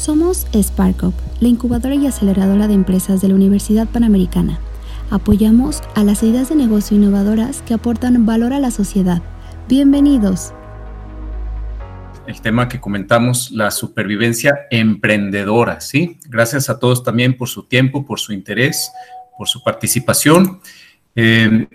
Somos SparkUp, la incubadora y aceleradora de empresas de la Universidad Panamericana. Apoyamos a las ideas de negocio innovadoras que aportan valor a la sociedad. Bienvenidos. El tema que comentamos, la supervivencia emprendedora, ¿sí? Gracias a todos también por su tiempo, por su interés, por su participación. Eh,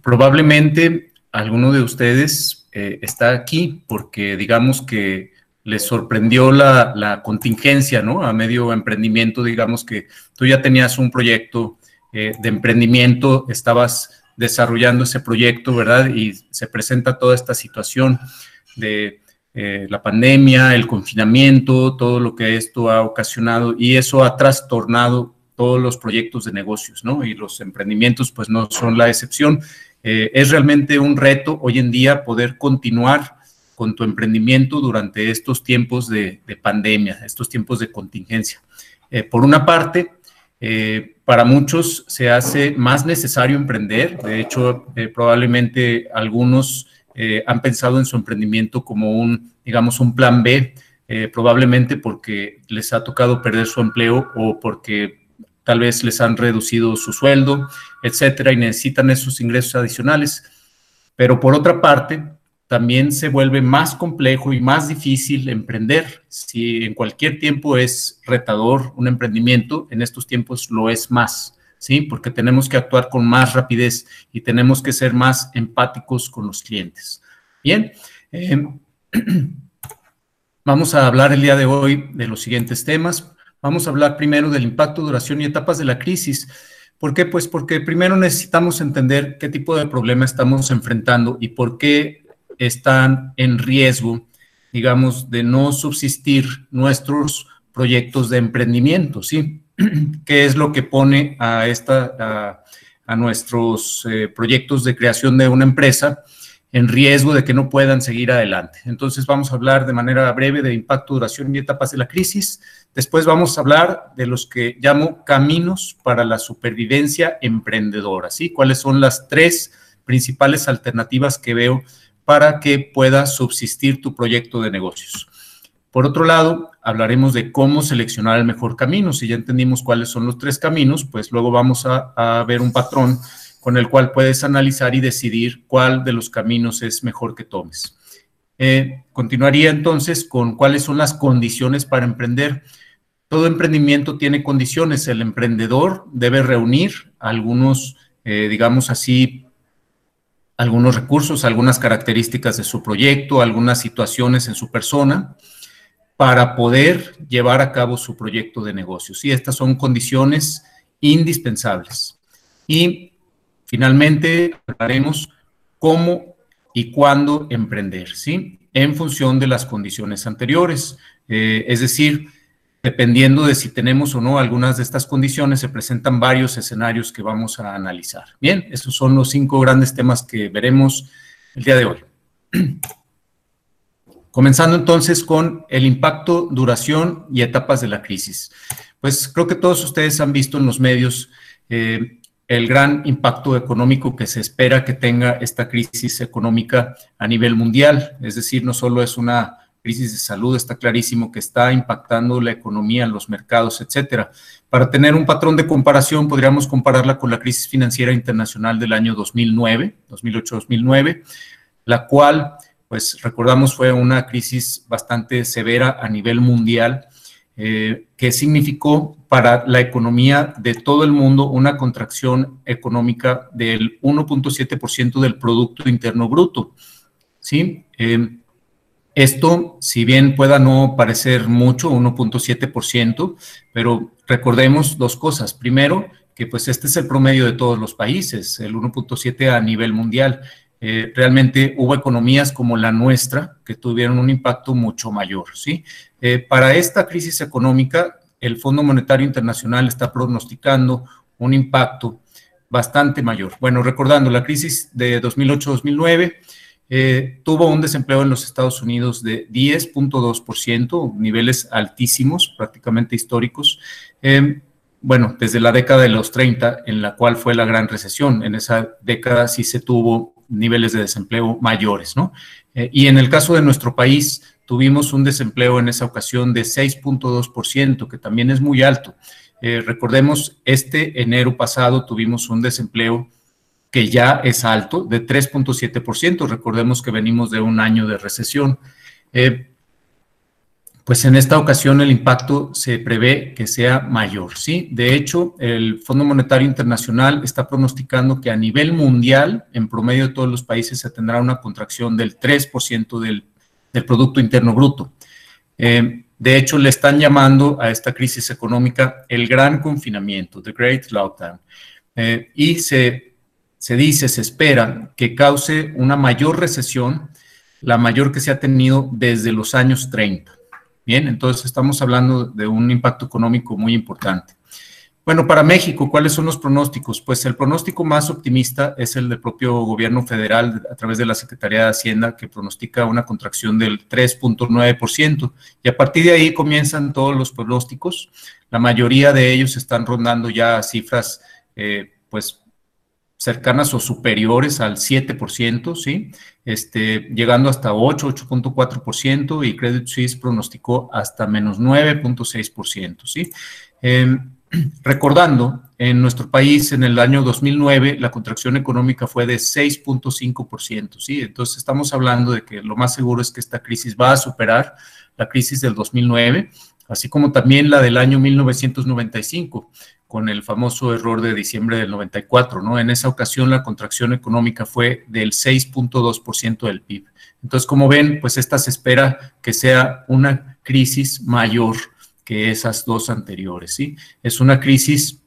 probablemente alguno de ustedes eh, está aquí porque digamos que les sorprendió la, contingencia, ¿no? A medio emprendimiento, digamos que tú ya tenías un proyecto eh, de emprendimiento, estabas desarrollando ese proyecto, ¿verdad? Y se presenta toda esta situación de eh, la pandemia, el confinamiento, todo lo que esto ha ocasionado y eso ha trastornado todos los proyectos de negocios, ¿no? Y los emprendimientos pues no son la excepción. Eh, es realmente un reto hoy en día poder continuar con tu emprendimiento durante estos tiempos de, pandemia, estos tiempos de contingencia. Eh, por una parte, eh, para muchos se hace más necesario emprender. De hecho, eh, probablemente algunos han pensado en su emprendimiento como un, digamos, un plan B, probablemente porque les ha tocado perder su empleo o porque tal vez les han reducido su sueldo, etcétera, y necesitan esos ingresos adicionales. Pero por otra parte, también se vuelve más complejo y más difícil emprender. Si en cualquier tiempo es retador un emprendimiento, en estos tiempos lo es más, ¿sí? Porque tenemos que actuar con más rapidez y tenemos que ser más empáticos con los clientes. Bien, em, vamos a hablar el día de hoy de los siguientes temas. Vamos a hablar primero del impacto, duración y etapas de la crisis. ¿Por qué? Pues porque primero necesitamos entender qué tipo de problema estamos enfrentando y por qué están en riesgo, digamos, de no subsistir nuestros proyectos de emprendimiento, ¿sí? ¿Qué es lo que pone a, esta, a, nuestros eh, proyectos de creación de una empresa en riesgo de que no puedan seguir adelante? Entonces vamos a hablar de manera breve de impacto, duración y etapas de la crisis. Después vamos a hablar de los que llamo caminos para la supervivencia emprendedora, ¿sí? ¿Cuáles son las tres principales alternativas que veo para que pueda subsistir tu proyecto de negocios. Por otro lado, hablaremos de cómo seleccionar el mejor camino. Si ya entendimos cuáles son los tres caminos, pues luego vamos a, ver un patrón con el cual puedes analizar y decidir cuál de los caminos es mejor que tomes. Eh, continuaría entonces con cuáles son las condiciones para emprender. Todo emprendimiento tiene condiciones. El emprendedor debe reunir algunos, eh, digamos así, algunos recursos, algunas características de su proyecto, algunas situaciones en su persona para poder llevar a cabo su proyecto de negocios. Y estas son condiciones indispensables. Y finalmente hablaremos cómo y cuándo emprender, ¿sí? En función de las condiciones anteriores. Eh, es decir, Dependiendo de si tenemos o no algunas de estas condiciones, se presentan varios escenarios que vamos a analizar. Bien, estos son los cinco grandes temas que veremos el día de hoy. Comenzando entonces con el impacto, duración y etapas de la crisis. Pues creo que todos ustedes han visto en los medios eh, el gran impacto económico que se espera que tenga esta crisis económica a nivel mundial. Es decir, no solo es una crisis de salud, está clarísimo que está impactando la economía, los mercados, etcétera. Para tener un patrón de comparación, podríamos compararla con la crisis financiera internacional del año 2009, 2008-2009, la cual, pues recordamos, fue una crisis bastante severa a nivel mundial, eh, que significó para la economía de todo el mundo una contracción económica del 1.7% del Producto Interno Bruto. ¿sí? Eh, esto, si bien pueda no parecer mucho, 1.7%, pero recordemos dos cosas. Primero, que pues este es el promedio de todos los países, el 1.7 a nivel mundial. Eh, realmente hubo economías como la nuestra que tuvieron un impacto mucho mayor, ¿sí? Eh, para esta crisis económica el Fondo Monetario Internacional está pronosticando un impacto bastante mayor. Bueno, recordando, la crisis de 2008-2009 eh, tuvo un desempleo en los Estados Unidos de 10.2%, niveles altísimos, prácticamente históricos. Eh, bueno, desde la década de los 30, en la cual fue la gran recesión. En esa década sí se tuvo niveles de desempleo mayores, ¿no? Eh, y en el caso de nuestro país, tuvimos un desempleo en esa ocasión de 6.2%, que también es muy alto. Eh, recordemos, este enero pasado tuvimos un desempleo que ya es alto, de 3.7%. Recordemos que venimos de un año de recesión. Eh, pues en esta ocasión el impacto se prevé que sea mayor, ¿sí? De hecho, el Fondo Monetario Internacional está pronosticando que a nivel mundial, en promedio de todos los países, se tendrá una contracción del 3% del, Producto Interno Bruto. Eh, de hecho, le están llamando a esta crisis económica el gran confinamiento, the great lockdown. Eh, y se, se dice, se espera que cause una mayor recesión, la mayor que se ha tenido desde los años 30. Bien, entonces estamos hablando de un impacto económico muy importante. Bueno, para México, ¿cuáles son los pronósticos? Pues el pronóstico más optimista es el del propio gobierno federal a través de la Secretaría de Hacienda, que pronostica una contracción del 3.9%. Y a partir de ahí comienzan todos los pronósticos. La mayoría de ellos están rondando ya cifras, eh, pues cercanas o superiores al 7%, ¿sí? Este, llegando hasta 8, 8.4% y Credit Suisse pronosticó hasta menos 9.6%, ¿sí? Em, recordando, en nuestro país en el año 2009 la contracción económica fue de 6.5%, ¿sí? Entonces estamos hablando de que lo más seguro es que esta crisis va a superar la crisis del 2009, así como también la del año 1995 con el famoso error de diciembre del 94, ¿no? En esa ocasión la contracción económica fue del 6.2% del PIB. Entonces, como ven, pues esta se espera que sea una crisis mayor que esas dos anteriores, ¿sí? Es una crisis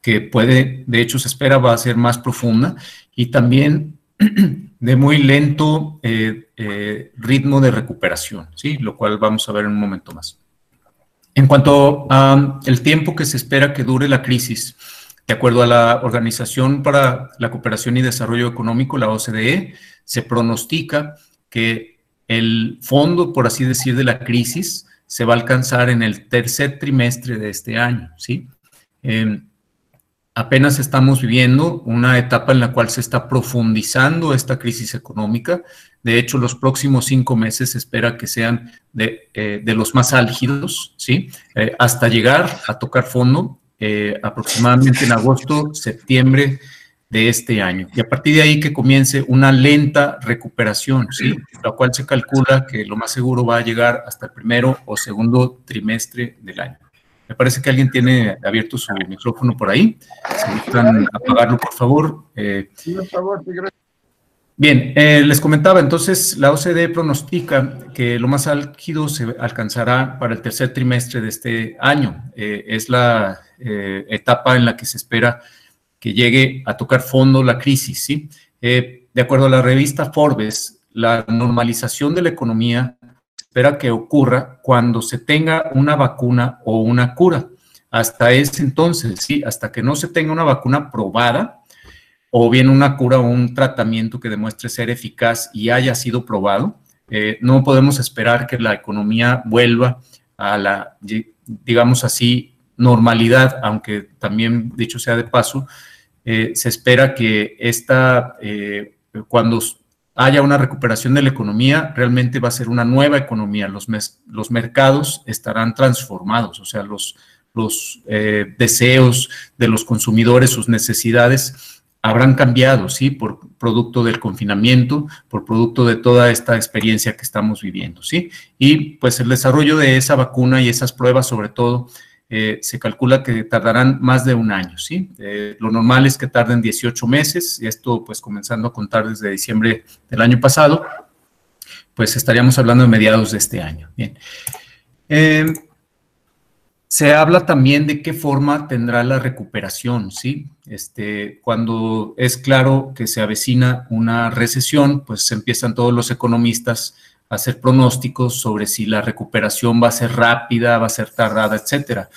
que puede, de hecho se espera va a ser más profunda y también de muy lento eh, eh, ritmo de recuperación, ¿sí? Lo cual vamos a ver en un momento más. En cuanto al tiempo que se espera que dure la crisis, de acuerdo a la Organización para la Cooperación y Desarrollo Económico, la OCDE, se pronostica que el fondo, por así decir, de la crisis se va a alcanzar en el tercer trimestre de este año, ¿sí? Em, apenas estamos viviendo una etapa en la cual se está profundizando esta crisis económica. De hecho, los próximos cinco meses se espera que sean de, eh, los más álgidos, ¿sí? Eh, hasta llegar a tocar fondo eh, aproximadamente en agosto, septiembre de este año. Y a partir de ahí que comience una lenta recuperación, ¿sí? La cual se calcula que lo más seguro va a llegar hasta el primero o segundo trimestre del año. Me parece que alguien tiene abierto su micrófono por ahí. Si gustan apagarlo, por favor. Eh, por favor, Bien, eh, les comentaba, entonces la OCDE pronostica que lo más álgido se alcanzará para el tercer trimestre de este año. Eh, es la etapa en la que se espera que llegue a tocar fondo la crisis. ¿sí? de acuerdo a la revista Forbes, la normalización de la economía espera que ocurra cuando se tenga una vacuna o una cura. Hasta ese entonces, sí, hasta que no se tenga una vacuna probada o bien una cura o un tratamiento que demuestre ser eficaz y haya sido probado, eh, no podemos esperar que la economía vuelva a la, digamos así, normalidad, aunque también, dicho sea de paso, eh, se espera que esta, eh, cuando haya una recuperación de la economía, realmente va a ser una nueva economía. Los, los mercados estarán transformados, o sea, los, los deseos de los consumidores, sus necesidades habrán cambiado, ¿sí? Por producto del confinamiento, por producto de toda esta experiencia que estamos viviendo, ¿sí? Y pues el desarrollo de esa vacuna y esas pruebas, sobre todo, eh, se calcula que tardarán más de un año, ¿sí? Eh, lo normal es que tarden 18 meses, y esto pues comenzando a contar desde diciembre del año pasado, pues estaríamos hablando de mediados de este año. Bien. Em, se habla también de qué forma tendrá la recuperación, ¿sí? Este, cuando es claro que se avecina una recesión, pues empiezan todos los economistas hacer pronósticos sobre si la recuperación va a ser rápida, va a ser tardada, etcétera.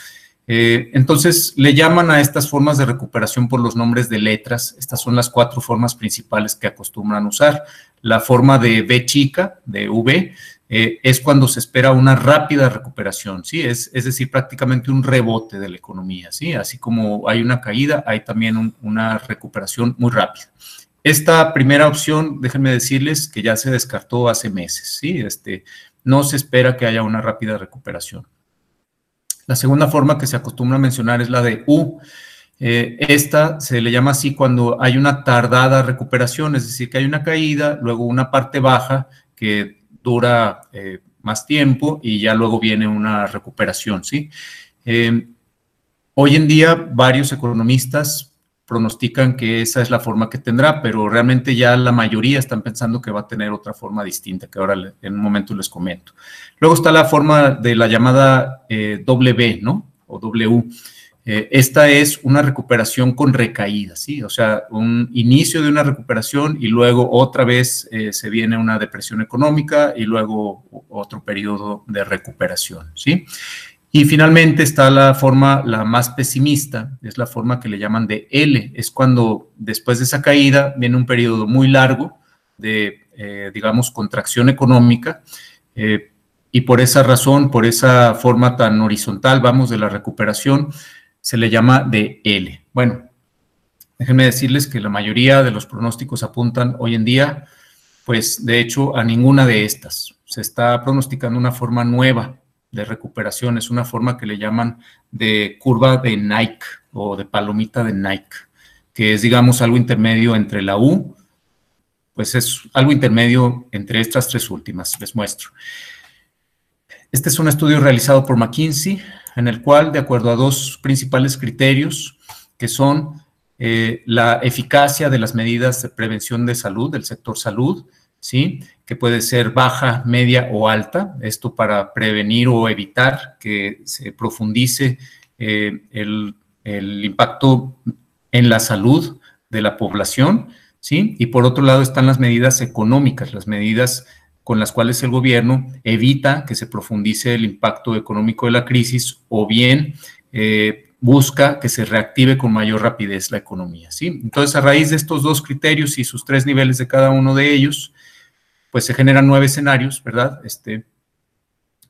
Eh, entonces, le llaman a estas formas de recuperación por los nombres de letras. Estas son las cuatro formas principales que acostumbran usar. La forma de V chica, de V, eh, es cuando se espera una rápida recuperación, ¿sí? Es, es, decir, prácticamente un rebote de la economía, ¿sí? Así como hay una caída, hay también una recuperación muy rápida. Esta primera opción, déjenme decirles que ya se descartó hace meses, ¿sí? Este, no se espera que haya una rápida recuperación. La segunda forma que se acostumbra a mencionar es la de U. Eh, esta se le llama así cuando hay una tardada recuperación, es decir, que hay una caída, luego una parte baja que dura eh, más tiempo y ya luego viene una recuperación, ¿sí? Eh, hoy en día varios economistas pronostican que esa es la forma que tendrá, pero realmente ya la mayoría están pensando que va a tener otra forma distinta, que ahora en un momento les comento. Luego está la forma de la llamada eh, W, ¿no? O W. Eh, esta es una recuperación con recaída, ¿sí? O sea, un inicio de una recuperación y luego otra vez eh, se viene una depresión económica y luego otro periodo de recuperación, ¿sí? Y finalmente está la forma, la más pesimista, es la forma que le llaman de L, es cuando después de esa caída viene un periodo muy largo de, eh, digamos, contracción económica. Y por esa razón, por esa forma tan horizontal, vamos, de la recuperación, se le llama de L. Bueno, déjenme decirles que la mayoría de los pronósticos apuntan hoy en día, pues de hecho, a ninguna de estas. Se está pronosticando una forma nueva de recuperación, es una forma que le llaman de curva de Nike o de palomita de Nike, que es, digamos, algo intermedio entre la U, pues es algo intermedio entre estas tres últimas, les muestro. Este es un estudio realizado por McKinsey, en el cual, de acuerdo a dos principales criterios, que son eh, la eficacia de las medidas de prevención de salud, del sector salud, ¿sí? Que puede ser baja, media o alta, esto para prevenir o evitar que se profundice eh, el, impacto en la salud de la población, ¿sí? Y por otro lado están las medidas económicas, las medidas con las cuales el gobierno evita que se profundice el impacto económico de la crisis o bien eh, busca que se reactive con mayor rapidez la economía. ¿sí? Entonces, a raíz de estos dos criterios y sus tres niveles de cada uno de ellos, pues se generan nueve escenarios, ¿verdad? Este,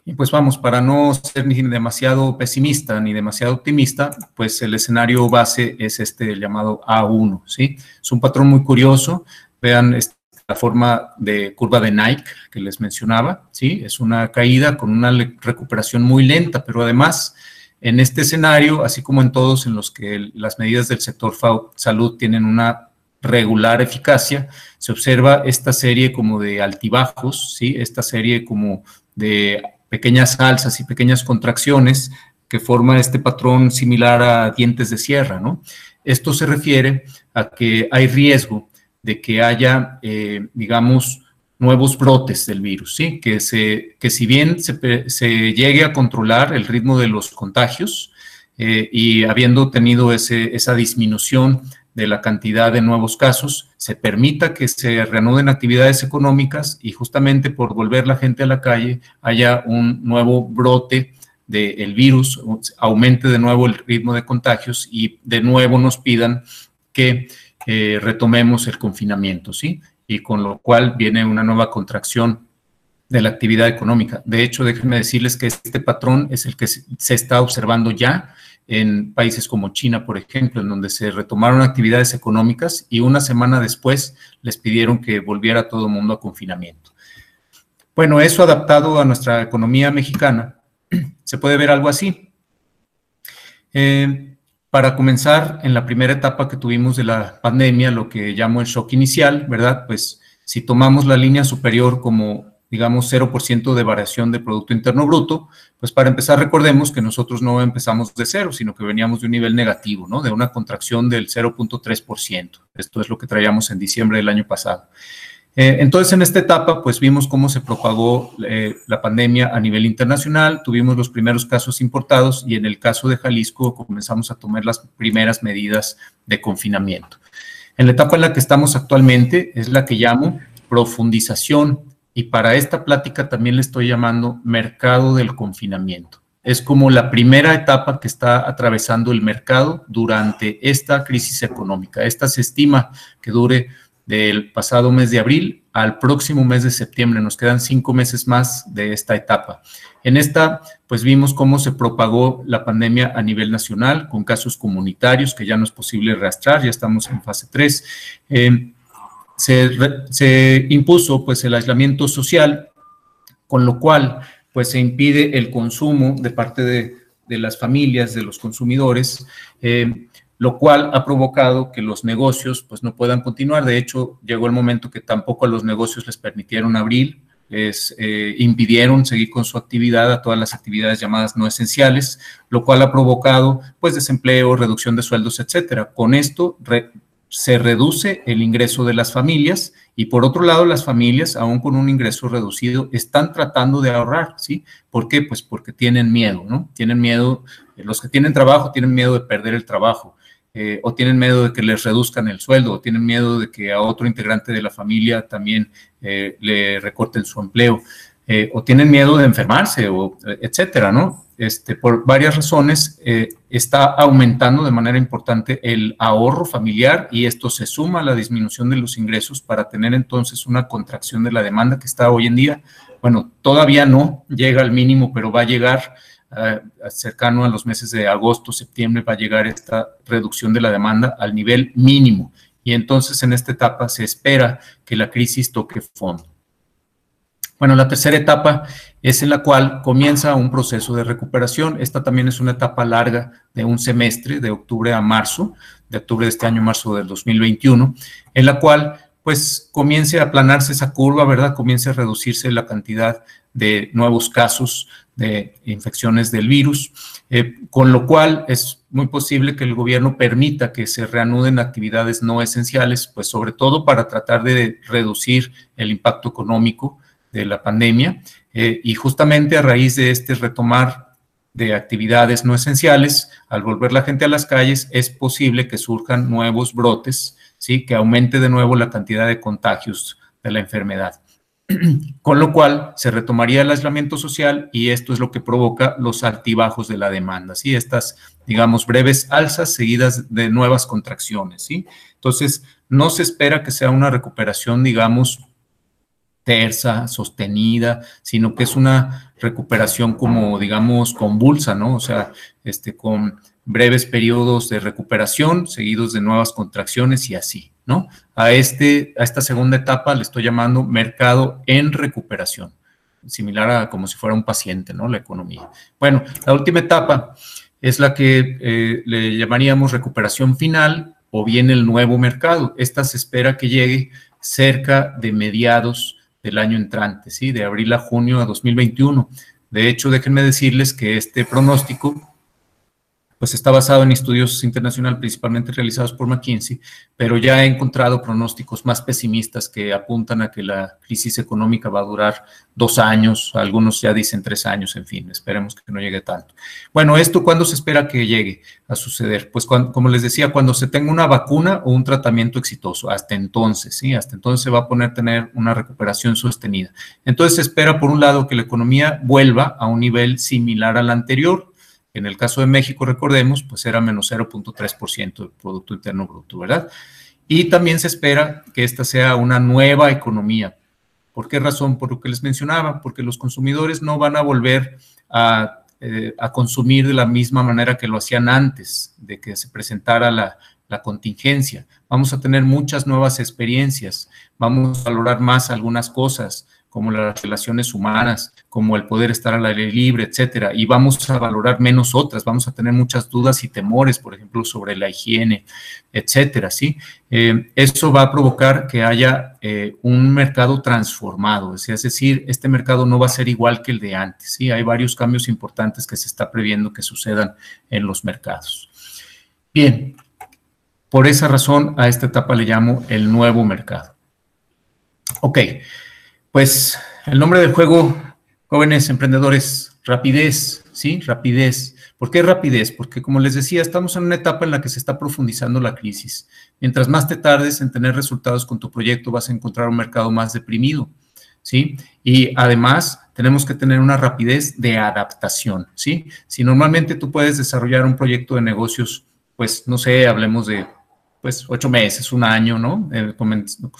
y pues vamos, para no ser ni demasiado pesimista ni demasiado optimista, pues el escenario base es este llamado A1, ¿sí? Es un patrón muy curioso. Vean este, la forma de curva de Nike que les mencionaba, ¿sí? Es una caída con una recuperación muy lenta, pero además en este escenario, así como en todos en los que las medidas del sector salud tienen una regular eficacia, se observa esta serie como de altibajos, ¿sí? esta serie como de pequeñas alzas y pequeñas contracciones que forma este patrón similar a dientes de sierra. ¿no? Esto se refiere a que hay riesgo de que haya, eh, digamos, nuevos brotes del virus, ¿sí? que, se, que si bien se, se llegue a controlar el ritmo de los contagios, eh, y habiendo tenido ese, esa disminución de la cantidad de nuevos casos, se permita que se reanuden actividades económicas y justamente por volver la gente a la calle haya un nuevo brote del virus, aumente de nuevo el ritmo de contagios y de nuevo nos pidan que retomemos el confinamiento, ¿sí? Y con lo cual viene una nueva contracción de la actividad económica. De hecho, déjenme decirles que este patrón es el que se está observando ya en países como China, por ejemplo, en donde se retomaron actividades económicas y una semana después les pidieron que volviera todo el mundo a confinamiento. Bueno, eso adaptado a nuestra economía mexicana, se puede ver algo así. Eh, para comenzar, en la primera etapa que tuvimos de la pandemia, lo que llamo el shock inicial, ¿verdad? Pues si tomamos la línea superior como digamos, 0% de variación de Producto Interno Bruto, pues para empezar recordemos que nosotros no empezamos de cero, sino que veníamos de un nivel negativo, ¿no? De una contracción del 0.3%. Esto es lo que traíamos en diciembre del año pasado. Eh, entonces, en esta etapa, pues vimos cómo se propagó eh, la pandemia a nivel internacional, tuvimos los primeros casos importados y en el caso de Jalisco comenzamos a tomar las primeras medidas de confinamiento. En la etapa en la que estamos actualmente es la que llamo profundización y para esta plática también le estoy llamando mercado del confinamiento. Es como la primera etapa que está atravesando el mercado durante esta crisis económica. Esta se estima que dure del pasado mes de abril al próximo mes de septiembre. Nos quedan cinco meses más de esta etapa. En esta, pues vimos cómo se propagó la pandemia a nivel nacional con casos comunitarios que ya no es posible rastrear, ya estamos en fase 3. Eh, se, se, impuso pues el aislamiento social, con lo cual pues se impide el consumo de parte de, de las familias, de los consumidores. Eh, lo cual ha provocado que los negocios pues no puedan continuar. De hecho, llegó el momento que tampoco a los negocios les permitieron abrir, les eh, impidieron seguir con su actividad a todas las actividades llamadas no esenciales, lo cual ha provocado pues desempleo, reducción de sueldos, etcétera. Con esto se reduce el ingreso de las familias y por otro lado las familias, aún con un ingreso reducido, están tratando de ahorrar, ¿sí? ¿Por qué? Pues porque tienen miedo, ¿no? Tienen miedo, los que tienen trabajo tienen miedo de perder el trabajo eh, o tienen miedo de que les reduzcan el sueldo, o tienen miedo de que a otro integrante de la familia también eh, le recorten su empleo, eh, o tienen miedo de enfermarse, o etcétera, ¿no? Este, por varias razones está aumentando de manera importante el ahorro familiar y esto se suma a la disminución de los ingresos para tener entonces una contracción de la demanda que está hoy en día. Bueno, todavía no llega al mínimo, pero va a llegar cercano a los meses de agosto, septiembre, va a llegar esta reducción de la demanda al nivel mínimo. Y entonces en esta etapa se espera que la crisis toque fondo. Bueno, la tercera etapa es en la cual comienza un proceso de recuperación. Esta también es una etapa larga de un semestre, de octubre a marzo, de octubre de este año, marzo del 2021, en la cual pues comience a aplanarse esa curva, ¿verdad? Comience a reducirse la cantidad de nuevos casos de infecciones del virus, eh, con lo cual es muy posible que el gobierno permita que se reanuden actividades no esenciales, pues sobre todo para tratar de reducir el impacto económico de la pandemia eh, y justamente a raíz de este retomar de actividades no esenciales, al volver la gente a las calles, es posible que surjan nuevos brotes, ¿sí? que aumente de nuevo la cantidad de contagios de la enfermedad. Con lo cual se retomaría el aislamiento social y esto es lo que provoca los altibajos de la demanda, ¿sí? Estas, digamos, breves alzas seguidas de nuevas contracciones, ¿sí? Entonces, no se espera que sea una recuperación, digamos, tersa, sostenida, sino que es una recuperación como, digamos, convulsa, ¿no? O sea, este, con breves periodos de recuperación seguidos de nuevas contracciones y así, ¿no? A, este, a esta segunda etapa le estoy llamando mercado en recuperación, similar a como si fuera un paciente, ¿no? La economía. Bueno, la última etapa es la que eh, le llamaríamos recuperación final o bien el nuevo mercado. Esta se espera que llegue cerca de mediados del año entrante, ¿sí? De abril a junio de 2021. De hecho, déjenme decirles que este pronóstico pues está basado en estudios internacionales principalmente realizados por McKinsey, pero ya he encontrado pronósticos más pesimistas que apuntan a que la crisis económica va a durar dos años, algunos ya dicen tres años, en fin, esperemos que no llegue tanto. Bueno, ¿esto cuándo se espera que llegue a suceder? Pues como les decía, cuando se tenga una vacuna o un tratamiento exitoso, hasta entonces, ¿sí? Hasta entonces se va a poner tener una recuperación sostenida. Entonces se espera, por un lado, que la economía vuelva a un nivel similar al anterior, en el caso de México, recordemos, pues era menos 0.3% del Producto Interno Bruto, ¿verdad? Y también se espera que esta sea una nueva economía. ¿Por qué razón? Por lo que les mencionaba, porque los consumidores no van a volver a, eh, consumir de la misma manera que lo hacían antes de que se presentara la, la contingencia. Vamos a tener muchas nuevas experiencias, vamos a valorar más algunas cosas, como las relaciones humanas, como el poder estar al aire libre, etcétera, y vamos a valorar menos otras, vamos a tener muchas dudas y temores, por ejemplo, sobre la higiene, etcétera, ¿sí? Eh, eso va a provocar que haya eh, un mercado transformado, es decir, este mercado no va a ser igual que el de antes, ¿sí? Hay varios cambios importantes que se está previendo que sucedan en los mercados. Bien, por esa razón a esta etapa le llamo el nuevo mercado. Ok. Pues el nombre del juego, jóvenes emprendedores, rapidez, ¿sí? Rapidez. ¿Por qué rapidez? Porque como les decía, estamos en una etapa en la que se está profundizando la crisis. Mientras más te tardes en tener resultados con tu proyecto, vas a encontrar un mercado más deprimido. ¿sí? Y además tenemos que tener una rapidez de adaptación, ¿sí? Si normalmente tú puedes desarrollar un proyecto de negocios, pues no sé, hablemos de pues ocho meses, un año, ¿no? Eh,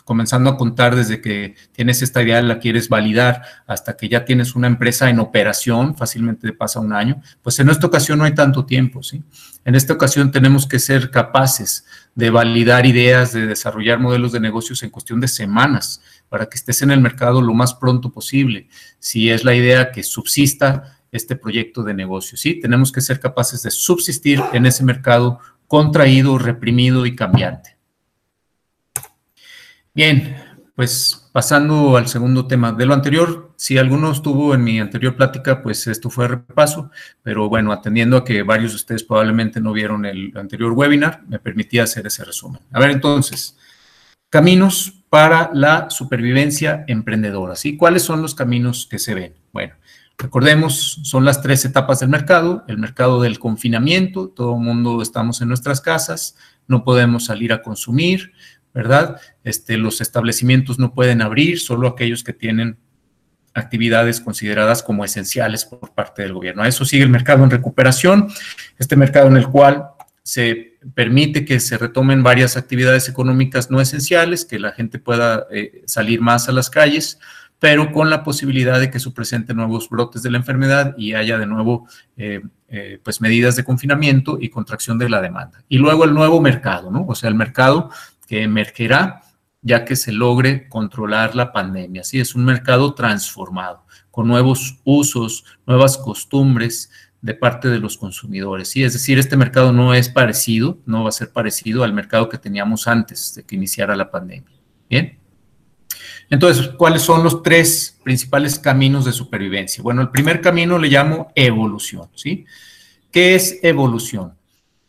comenzando a contar desde que tienes esta idea, la quieres validar, hasta que ya tienes una empresa en operación, fácilmente pasa un año, pues en esta ocasión no hay tanto tiempo, ¿sí? En esta ocasión tenemos que ser capaces de validar ideas, de desarrollar modelos de negocios en cuestión de semanas, para que estés en el mercado lo más pronto posible, si es la idea que subsista este proyecto de negocio, ¿sí? Tenemos que ser capaces de subsistir en ese mercado contraído, reprimido y cambiante. Bien, pues pasando al segundo tema. De lo anterior, si alguno estuvo en mi anterior plática, pues esto fue repaso, pero bueno, atendiendo a que varios de ustedes probablemente no vieron el anterior webinar, me permitía hacer ese resumen. A ver, entonces, caminos para la supervivencia emprendedora, ¿sí? ¿Cuáles son los caminos que se ven? Bueno, Recordemos, son las tres etapas del mercado, el mercado del confinamiento, todo el mundo estamos en nuestras casas, no podemos salir a consumir, ¿verdad? Este, los establecimientos no pueden abrir, solo aquellos que tienen actividades consideradas como esenciales por parte del gobierno. A eso sigue el mercado en recuperación, este mercado en el cual se permite que se retomen varias actividades económicas no esenciales, que la gente pueda eh, salir más a las calles, pero con la posibilidad de que se presenten nuevos brotes de la enfermedad y haya de nuevo eh, eh, pues medidas de confinamiento y contracción de la demanda. Y luego el nuevo mercado, ¿no? O sea, el mercado que emergerá ya que se logre controlar la pandemia. Sí, es un mercado transformado, con nuevos usos, nuevas costumbres de parte de los consumidores. Sí, es decir, este mercado no es parecido, no va a ser parecido al mercado que teníamos antes de que iniciara la pandemia. Bien. Entonces, ¿cuáles son los tres principales caminos de supervivencia? Bueno, el primer camino le llamo evolución, ¿sí? ¿Qué es evolución?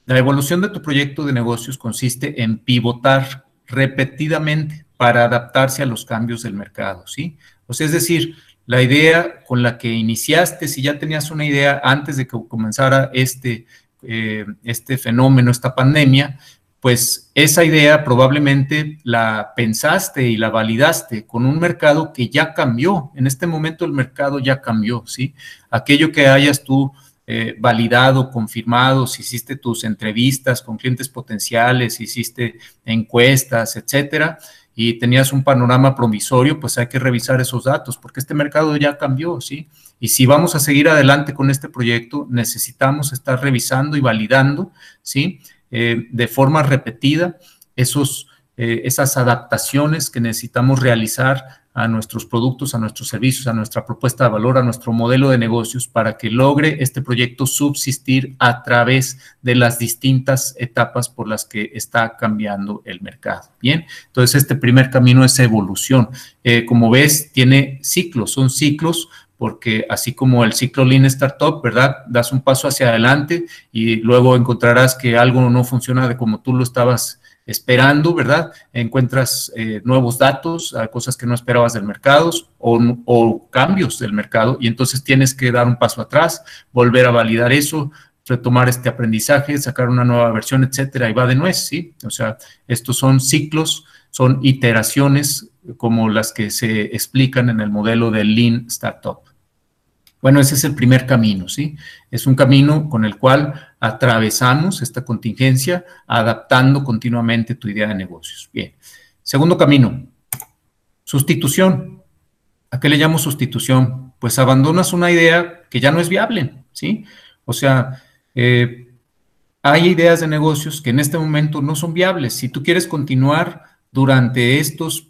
La evolución de tu proyecto de negocios consiste en pivotar repetidamente para adaptarse a los cambios del mercado, ¿sí? O sea, es decir, la idea con la que iniciaste, si ya tenías una idea antes de que comenzara este, eh, este fenómeno, esta pandemia, pues esa idea probablemente la pensaste y la validaste con un mercado que ya cambió. En este momento el mercado ya cambió, ¿sí? Aquello que hayas tú eh, validado, confirmado, si hiciste tus entrevistas con clientes potenciales, hiciste encuestas, etcétera, y tenías un panorama provisorio, pues hay que revisar esos datos, porque este mercado ya cambió, ¿sí? Y si vamos a seguir adelante con este proyecto, necesitamos estar revisando y validando, ¿sí? Eh, de forma repetida esos, eh, esas adaptaciones que necesitamos realizar a nuestros productos, a nuestros servicios, a nuestra propuesta de valor, a nuestro modelo de negocios para que logre este proyecto subsistir a través de las distintas etapas por las que está cambiando el mercado. Bien, entonces este primer camino es evolución. Eh, como ves, tiene ciclos, son ciclos porque así como el ciclo Lean Startup, ¿verdad? Das un paso hacia adelante y luego encontrarás que algo no funciona de como tú lo estabas esperando, ¿verdad? Encuentras eh, nuevos datos, cosas que no esperabas del mercado o, cambios del mercado y entonces tienes que dar un paso atrás, volver a validar eso, retomar este aprendizaje, sacar una nueva versión, etcétera, y va de nuez, ¿sí? O sea, estos son ciclos, son iteraciones como las que se explican en el modelo de Lean Startup. Bueno, ese es el primer camino, ¿sí? Es un camino con el cual atravesamos esta contingencia adaptando continuamente tu idea de negocios. Bien. Segundo camino, sustitución. ¿A qué le llamo sustitución? Pues abandonas una idea que ya no es viable, ¿sí? O sea, eh, hay ideas de negocios que en este momento no son viables. Si tú quieres continuar durante estos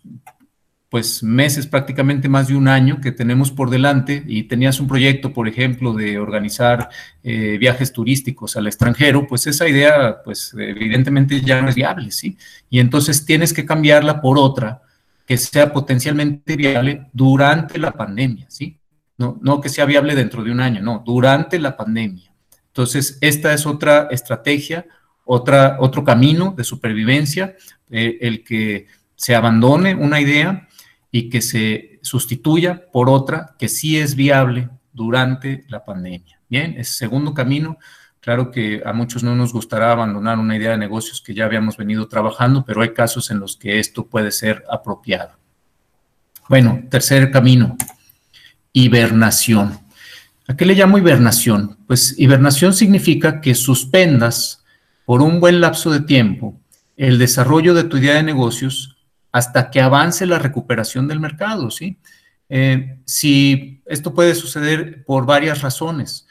pues meses, prácticamente más de un año que tenemos por delante y tenías un proyecto, por ejemplo, de organizar eh, viajes turísticos al extranjero, pues esa idea, pues evidentemente ya no es viable, ¿sí? Y entonces tienes que cambiarla por otra que sea potencialmente viable durante la pandemia, ¿sí? No, no que sea viable dentro de un año, no, durante la pandemia. Entonces, esta es otra estrategia, otra, otro camino de supervivencia, eh, el que se abandone una idea y que se sustituya por otra que sí es viable durante la pandemia. Bien, ese segundo camino, claro que a muchos no nos gustará abandonar una idea de negocios que ya habíamos venido trabajando, pero hay casos en los que esto puede ser apropiado. Bueno, tercer camino, hibernación. ¿A qué le llamo hibernación? Pues hibernación significa que suspendas por un buen lapso de tiempo el desarrollo de tu idea de negocios hasta que avance la recuperación del mercado, ¿sí? Eh, si esto puede suceder por varias razones,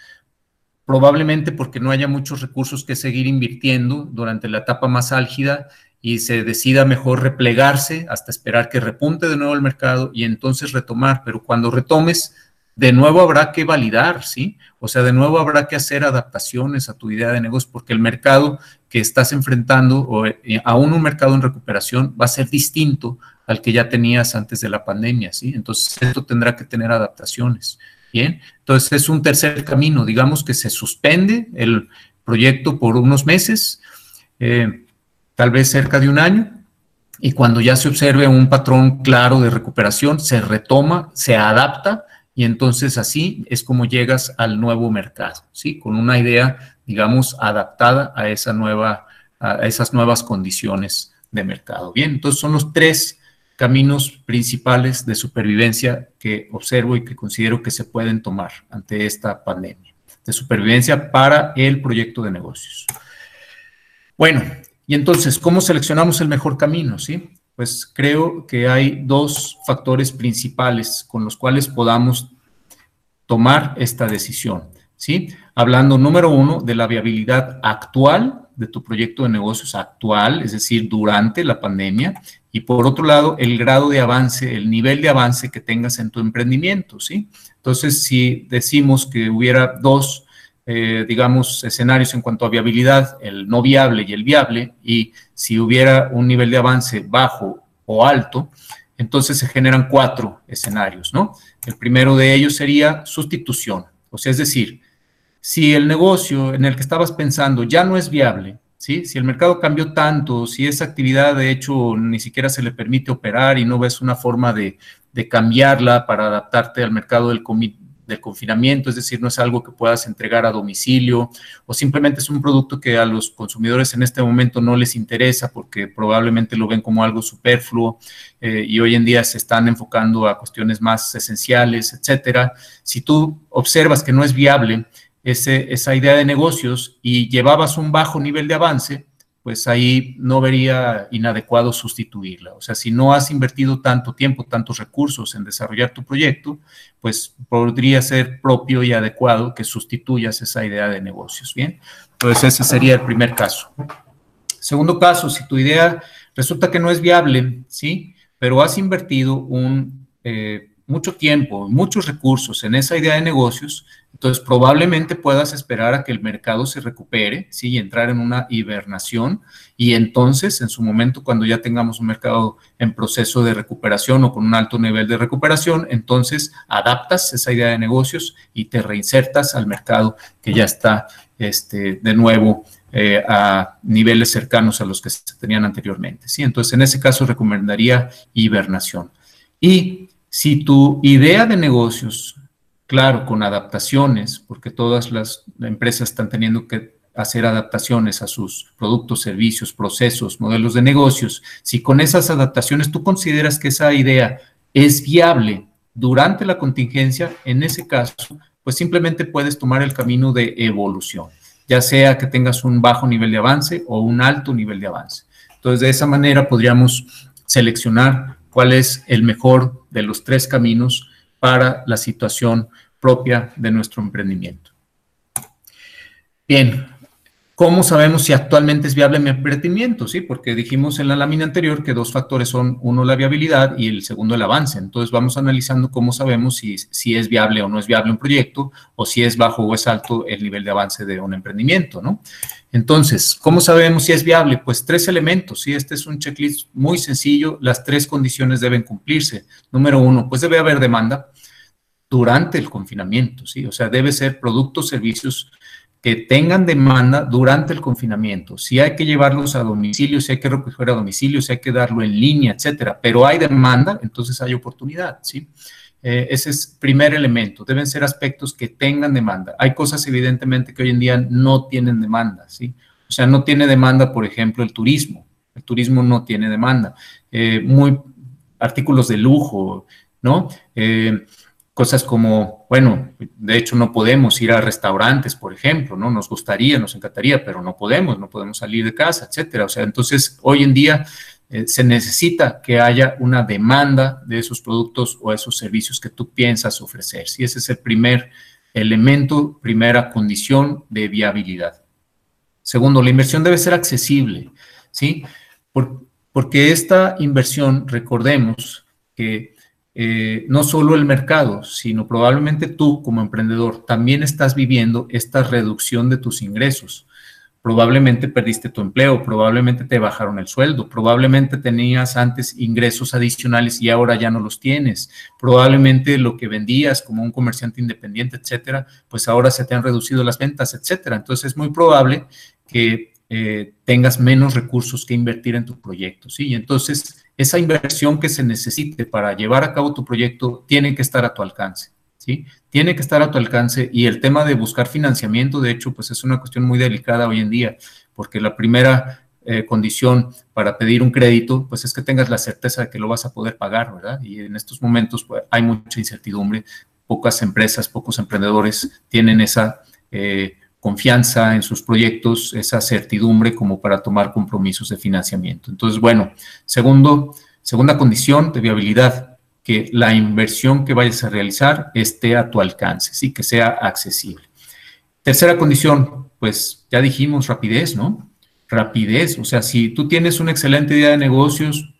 probablemente porque no haya muchos recursos que seguir invirtiendo durante la etapa más álgida y se decida mejor replegarse hasta esperar que repunte de nuevo el mercado y entonces retomar, pero cuando retomes, de nuevo habrá que validar, ¿sí? O sea, de nuevo habrá que hacer adaptaciones a tu idea de negocio porque el mercado que estás enfrentando, o eh, aún un mercado en recuperación, va a ser distinto al que ya tenías antes de la pandemia, ¿sí? Entonces, esto tendrá que tener adaptaciones, ¿bien? Entonces, es un tercer camino, digamos que se suspende el proyecto por unos meses, eh, tal vez cerca de un año, y cuando ya se observe un patrón claro de recuperación, se retoma, se adapta y entonces así es como llegas al nuevo mercado, ¿sí? Con una idea, digamos, adaptada a, esa nueva, a esas nuevas condiciones de mercado. Bien, entonces son los tres caminos principales de supervivencia que observo y que considero que se pueden tomar ante esta pandemia, de supervivencia para el proyecto de negocios. Bueno, y entonces, ¿cómo seleccionamos el mejor camino? ¿sí? pues creo que hay dos factores principales con los cuales podamos tomar esta decisión, ¿sí? Hablando, número uno, de la viabilidad actual de tu proyecto de negocios actual, es decir, durante la pandemia, y por otro lado, el grado de avance, el nivel de avance que tengas en tu emprendimiento, ¿sí? Entonces, si decimos que hubiera dos eh, digamos, escenarios en cuanto a viabilidad, el no viable y el viable, y si hubiera un nivel de avance bajo o alto, entonces se generan cuatro escenarios, ¿no? El primero de ellos sería sustitución, o sea, es decir, si el negocio en el que estabas pensando ya no es viable, ¿sí? Si el mercado cambió tanto, si esa actividad de hecho ni siquiera se le permite operar y no ves una forma de, de cambiarla para adaptarte al mercado del, del confinamiento, es decir, no es algo que puedas entregar a domicilio o simplemente es un producto que a los consumidores en este momento no les interesa porque probablemente lo ven como algo superfluo eh, y hoy en día se están enfocando a cuestiones más esenciales, etcétera. Si tú observas que no es viable esa idea de negocios y llevabas un bajo nivel de avance, pues ahí no vería inadecuado sustituirla. O sea, si no has invertido tanto tiempo, tantos recursos en desarrollar tu proyecto, pues podría ser propio y adecuado que sustituyas esa idea de negocios. Bien, entonces ese sería el primer caso. Segundo caso, si tu idea resulta que no es viable, ¿sí? Pero has invertido un, eh, mucho tiempo, muchos recursos en esa idea de negocios, entonces, probablemente puedas esperar a que el mercado se recupere, ¿sí? Y entrar en una hibernación. Y entonces, en su momento, cuando ya tengamos un mercado en proceso de recuperación o con un alto nivel de recuperación, entonces adaptas esa idea de negocios y te reinsertas al mercado que ya está este, de nuevo eh, a niveles cercanos a los que se tenían anteriormente, ¿sí? Entonces, en ese caso, recomendaría hibernación. Y si tu idea de negocios claro, con adaptaciones, porque todas las empresas están teniendo que hacer adaptaciones a sus productos, servicios, procesos, modelos de negocios. Si con esas adaptaciones tú consideras que esa idea es viable durante la contingencia, en ese caso, pues simplemente puedes tomar el camino de evolución, ya sea que tengas un bajo nivel de avance o un alto nivel de avance. Entonces, de esa manera podríamos seleccionar cuál es el mejor de los tres caminos para la situación propia de nuestro emprendimiento. Bien, ¿cómo sabemos si actualmente es viable mi emprendimiento? Sí, porque dijimos en la lámina anterior que dos factores son, uno, la viabilidad y el segundo, el avance. Entonces vamos analizando cómo sabemos si, si es viable o no es viable un proyecto o si es bajo o es alto el nivel de avance de un emprendimiento, ¿no? Entonces, ¿cómo sabemos si es viable? Pues tres elementos, ¿sí? Este es un checklist muy sencillo, las tres condiciones deben cumplirse. Número uno, pues debe haber demanda durante el confinamiento, ¿sí? O sea, debe ser productos, servicios que tengan demanda durante el confinamiento. Si hay que llevarlos a domicilio, si hay que recoger a domicilio, si hay que darlo en línea, etcétera, pero hay demanda, entonces hay oportunidad, ¿sí? Eh, ese es primer elemento. Deben ser aspectos que tengan demanda. Hay cosas, evidentemente, que hoy en día no tienen demanda, ¿sí? O sea, no tiene demanda, por ejemplo, el turismo. El turismo no tiene demanda. Eh, muy artículos de lujo, ¿no? Eh, cosas como, bueno, de hecho no podemos ir a restaurantes, por ejemplo, ¿no? Nos gustaría, nos encantaría, pero no podemos, no podemos salir de casa, etcétera. O sea, entonces hoy en día eh, se necesita que haya una demanda de esos productos o esos servicios que tú piensas ofrecer. Si ese es el primer elemento, primera condición de viabilidad. Segundo, la inversión debe ser accesible, ¿sí? porque esta inversión, recordemos que eh, no solo el mercado, sino probablemente tú como emprendedor también estás viviendo esta reducción de tus ingresos. Probablemente perdiste tu empleo, probablemente te bajaron el sueldo, probablemente tenías antes ingresos adicionales y ahora ya no los tienes. Probablemente lo que vendías como un comerciante independiente, etcétera, pues ahora se te han reducido las ventas, etcétera. Entonces es muy probable que eh, tengas menos recursos que invertir en tu proyecto, ¿sí? Y entonces esa inversión que se necesite para llevar a cabo tu proyecto tiene que estar a tu alcance, ¿sí? Tiene que estar a tu alcance y el tema de buscar financiamiento, de hecho, pues es una cuestión muy delicada hoy en día, porque la primera eh, condición para pedir un crédito, pues es que tengas la certeza de que lo vas a poder pagar, ¿verdad? Y en estos momentos pues, hay mucha incertidumbre, pocas empresas, pocos emprendedores tienen esa... Eh, confianza en sus proyectos, esa certidumbre como para tomar compromisos de financiamiento. Entonces, bueno, segundo, segunda condición de viabilidad, que la inversión que vayas a realizar esté a tu alcance, sí, que sea accesible. Tercera condición, pues ya dijimos rapidez, ¿no? Rapidez, o sea, si tú tienes una excelente idea de negocios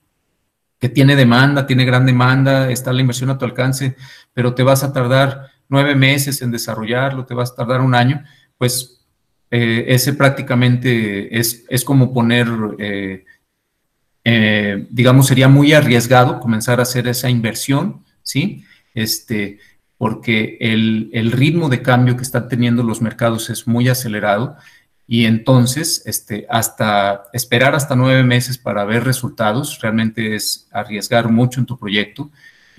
que tiene demanda, tiene gran demanda, está la inversión a tu alcance, pero te vas a tardar nueve meses en desarrollarlo, te vas a tardar un año, pues eh, ese prácticamente es, como poner, eh, eh, digamos, sería muy arriesgado comenzar a hacer esa inversión, ¿sí? Este, porque el, el, ritmo de cambio que están teniendo los mercados es muy acelerado y entonces este, hasta esperar hasta nueve meses para ver resultados realmente es arriesgar mucho en tu proyecto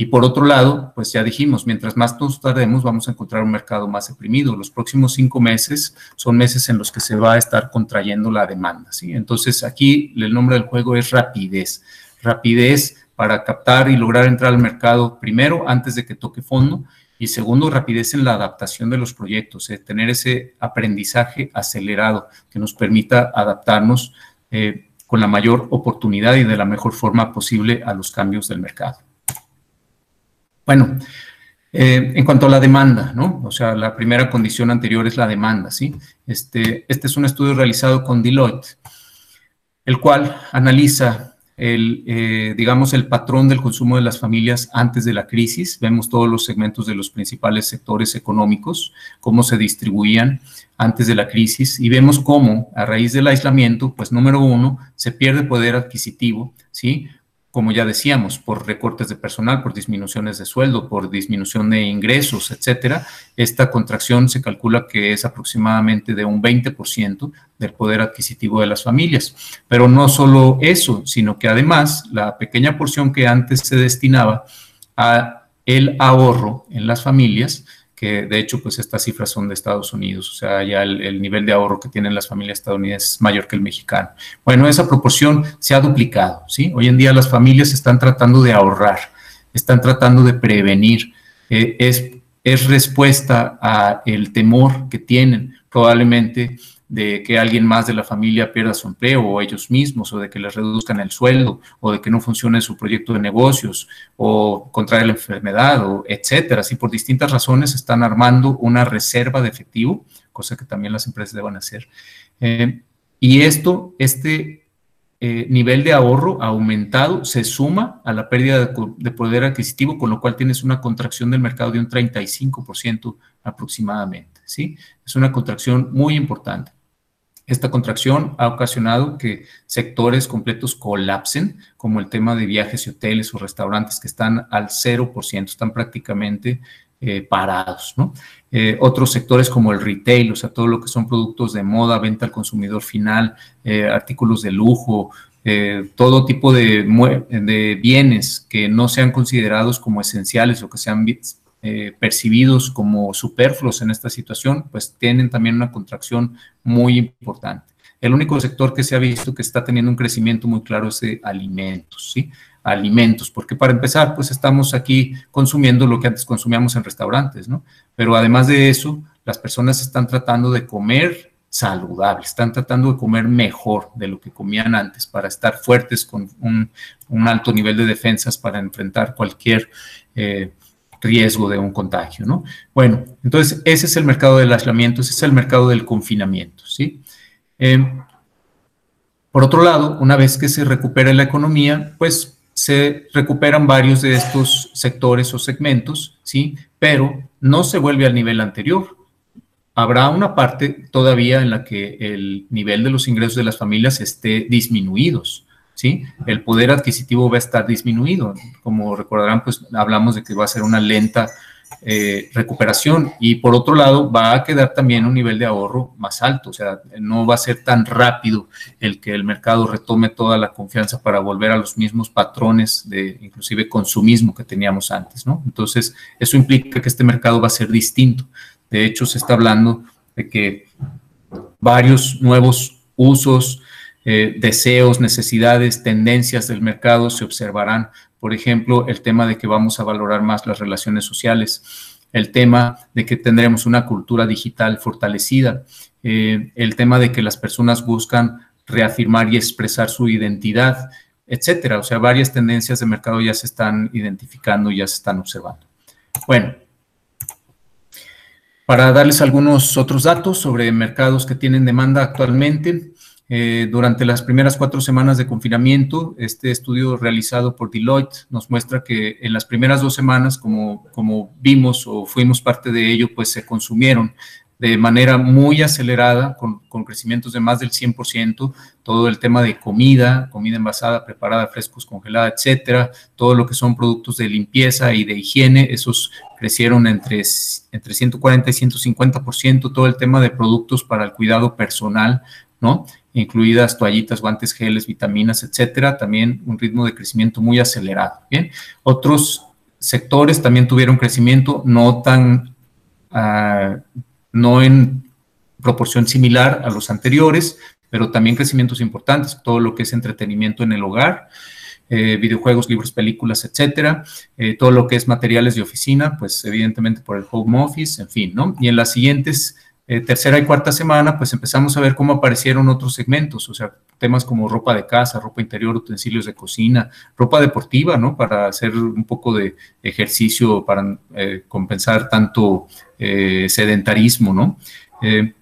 y por otro lado, pues ya dijimos, mientras más nos tardemos, vamos a encontrar un mercado más deprimido. Los próximos cinco meses son meses en los que se va a estar contrayendo la demanda. ¿sí? Entonces, aquí el nombre del juego es rapidez. Rapidez para captar y lograr entrar al mercado primero, antes de que toque fondo. Y segundo, rapidez en la adaptación de los proyectos, ¿eh? tener ese aprendizaje acelerado que nos permita adaptarnos eh, con la mayor oportunidad y de la mejor forma posible a los cambios del mercado. Bueno, eh, en cuanto a la demanda, ¿no? O sea, la primera condición anterior es la demanda, ¿sí? Este, este es un estudio realizado con Deloitte, el cual analiza el, eh, digamos, el patrón del consumo de las familias antes de la crisis. Vemos todos los segmentos de los principales sectores económicos, cómo se distribuían antes de la crisis y vemos cómo a raíz del aislamiento, pues número uno, se pierde poder adquisitivo, ¿sí? Como ya decíamos, por recortes de personal, por disminuciones de sueldo, por disminución de ingresos, etcétera, esta contracción se calcula que es aproximadamente de un 20% del poder adquisitivo de las familias. Pero no solo eso, sino que además la pequeña porción que antes se destinaba a el ahorro en las familias que de hecho pues estas cifras son de Estados Unidos, o sea, ya el, nivel de ahorro que tienen las familias estadounidenses es mayor que el mexicano. Bueno, esa proporción se ha duplicado, ¿sí? Hoy en día las familias están tratando de ahorrar, están tratando de prevenir, eh, es, es respuesta a el temor que tienen probablemente de que alguien más de la familia pierda su empleo o ellos mismos, o de que les reduzcan el sueldo, o de que no funcione su proyecto de negocios, o contraer la enfermedad, o etcétera. Así por distintas razones están armando una reserva de efectivo, cosa que también las empresas deben hacer. Eh, y esto, este eh, nivel de ahorro aumentado se suma a la pérdida de, de, poder adquisitivo, con lo cual tienes una contracción del mercado de un 35% aproximadamente. ¿sí? Es una contracción muy importante. Esta contracción ha ocasionado que sectores completos colapsen, como el tema de viajes y hoteles o restaurantes que están al 0%, están prácticamente eh, parados, ¿no? Eh, otros sectores como el retail, o sea, todo lo que son productos de moda, venta al consumidor final, eh, artículos de lujo, todo tipo de, de, bienes que no sean considerados como esenciales o que sean eh, percibidos como superfluos en esta situación, pues tienen también una contracción muy importante. El único sector que se ha visto que está teniendo un crecimiento muy claro es de alimentos, ¿sí? Alimentos, porque para empezar, pues estamos aquí consumiendo lo que antes consumíamos en restaurantes, ¿no? Pero además de eso, las personas están tratando de comer saludable, están tratando de comer mejor de lo que comían antes para estar fuertes con un, alto nivel de defensas para enfrentar cualquier eh, riesgo de un contagio, ¿no? Bueno, entonces ese es el mercado del aislamiento, ese es el mercado del confinamiento, ¿sí? Eh, por otro lado, una vez que se recupera la economía, pues se recuperan varios de estos sectores o segmentos, ¿sí? Pero no se vuelve al nivel anterior, habrá una parte todavía en la que el nivel de los ingresos de las familias esté disminuidos, ¿sí? El poder adquisitivo va a estar disminuido. Como recordarán, pues hablamos de que va a ser una lenta eh, recuperación y por otro lado va a quedar también un nivel de ahorro más alto, o sea, no va a ser tan rápido el que el mercado retome toda la confianza para volver a los mismos patrones de inclusive consumismo que teníamos antes. Entonces, eso implica que este mercado va a ser distinto. De hecho, se está hablando de que varios nuevos usos, eh, deseos, necesidades, tendencias del mercado se observarán. Por ejemplo, el tema de que vamos a valorar más las relaciones sociales, el tema de que tendremos una cultura digital fortalecida, eh, el tema de que las personas buscan reafirmar y expresar su identidad, etcétera. O sea, varias tendencias de mercado ya se están identificando, ya se están observando. Bueno, para darles algunos otros datos sobre mercados que tienen demanda actualmente, eh, durante las primeras cuatro semanas de confinamiento, este estudio realizado por Deloitte nos muestra que en las primeras dos semanas, como, como vimos o fuimos parte de ello, pues se consumieron de manera muy acelerada, con, crecimientos de más del 100%, todo el tema de comida, comida envasada, preparada, frescos, congelada, etcétera, todo lo que son productos de limpieza y de higiene, esos crecieron entre, entre 140 y 150%, todo el tema de productos para el cuidado personal, ¿no? Incluidas toallitas, guantes, geles, vitaminas, etcétera, también un ritmo de crecimiento muy acelerado. Bien, otros sectores también tuvieron crecimiento no tan uh, no en proporción similar a los anteriores, pero también crecimientos importantes, todo lo que es entretenimiento en el hogar, eh, videojuegos, libros, películas, etcétera, eh, todo lo que es materiales de oficina, pues evidentemente por el home office, en fin, ¿no? Y en las siguientes eh, tercera y cuarta semana, pues empezamos a ver cómo aparecieron otros segmentos, o sea, temas como ropa de casa, ropa interior, utensilios de cocina, ropa deportiva, ¿no? Para hacer un poco de ejercicio, para compensar tanto eh, sedentarismo, ¿no? Eh,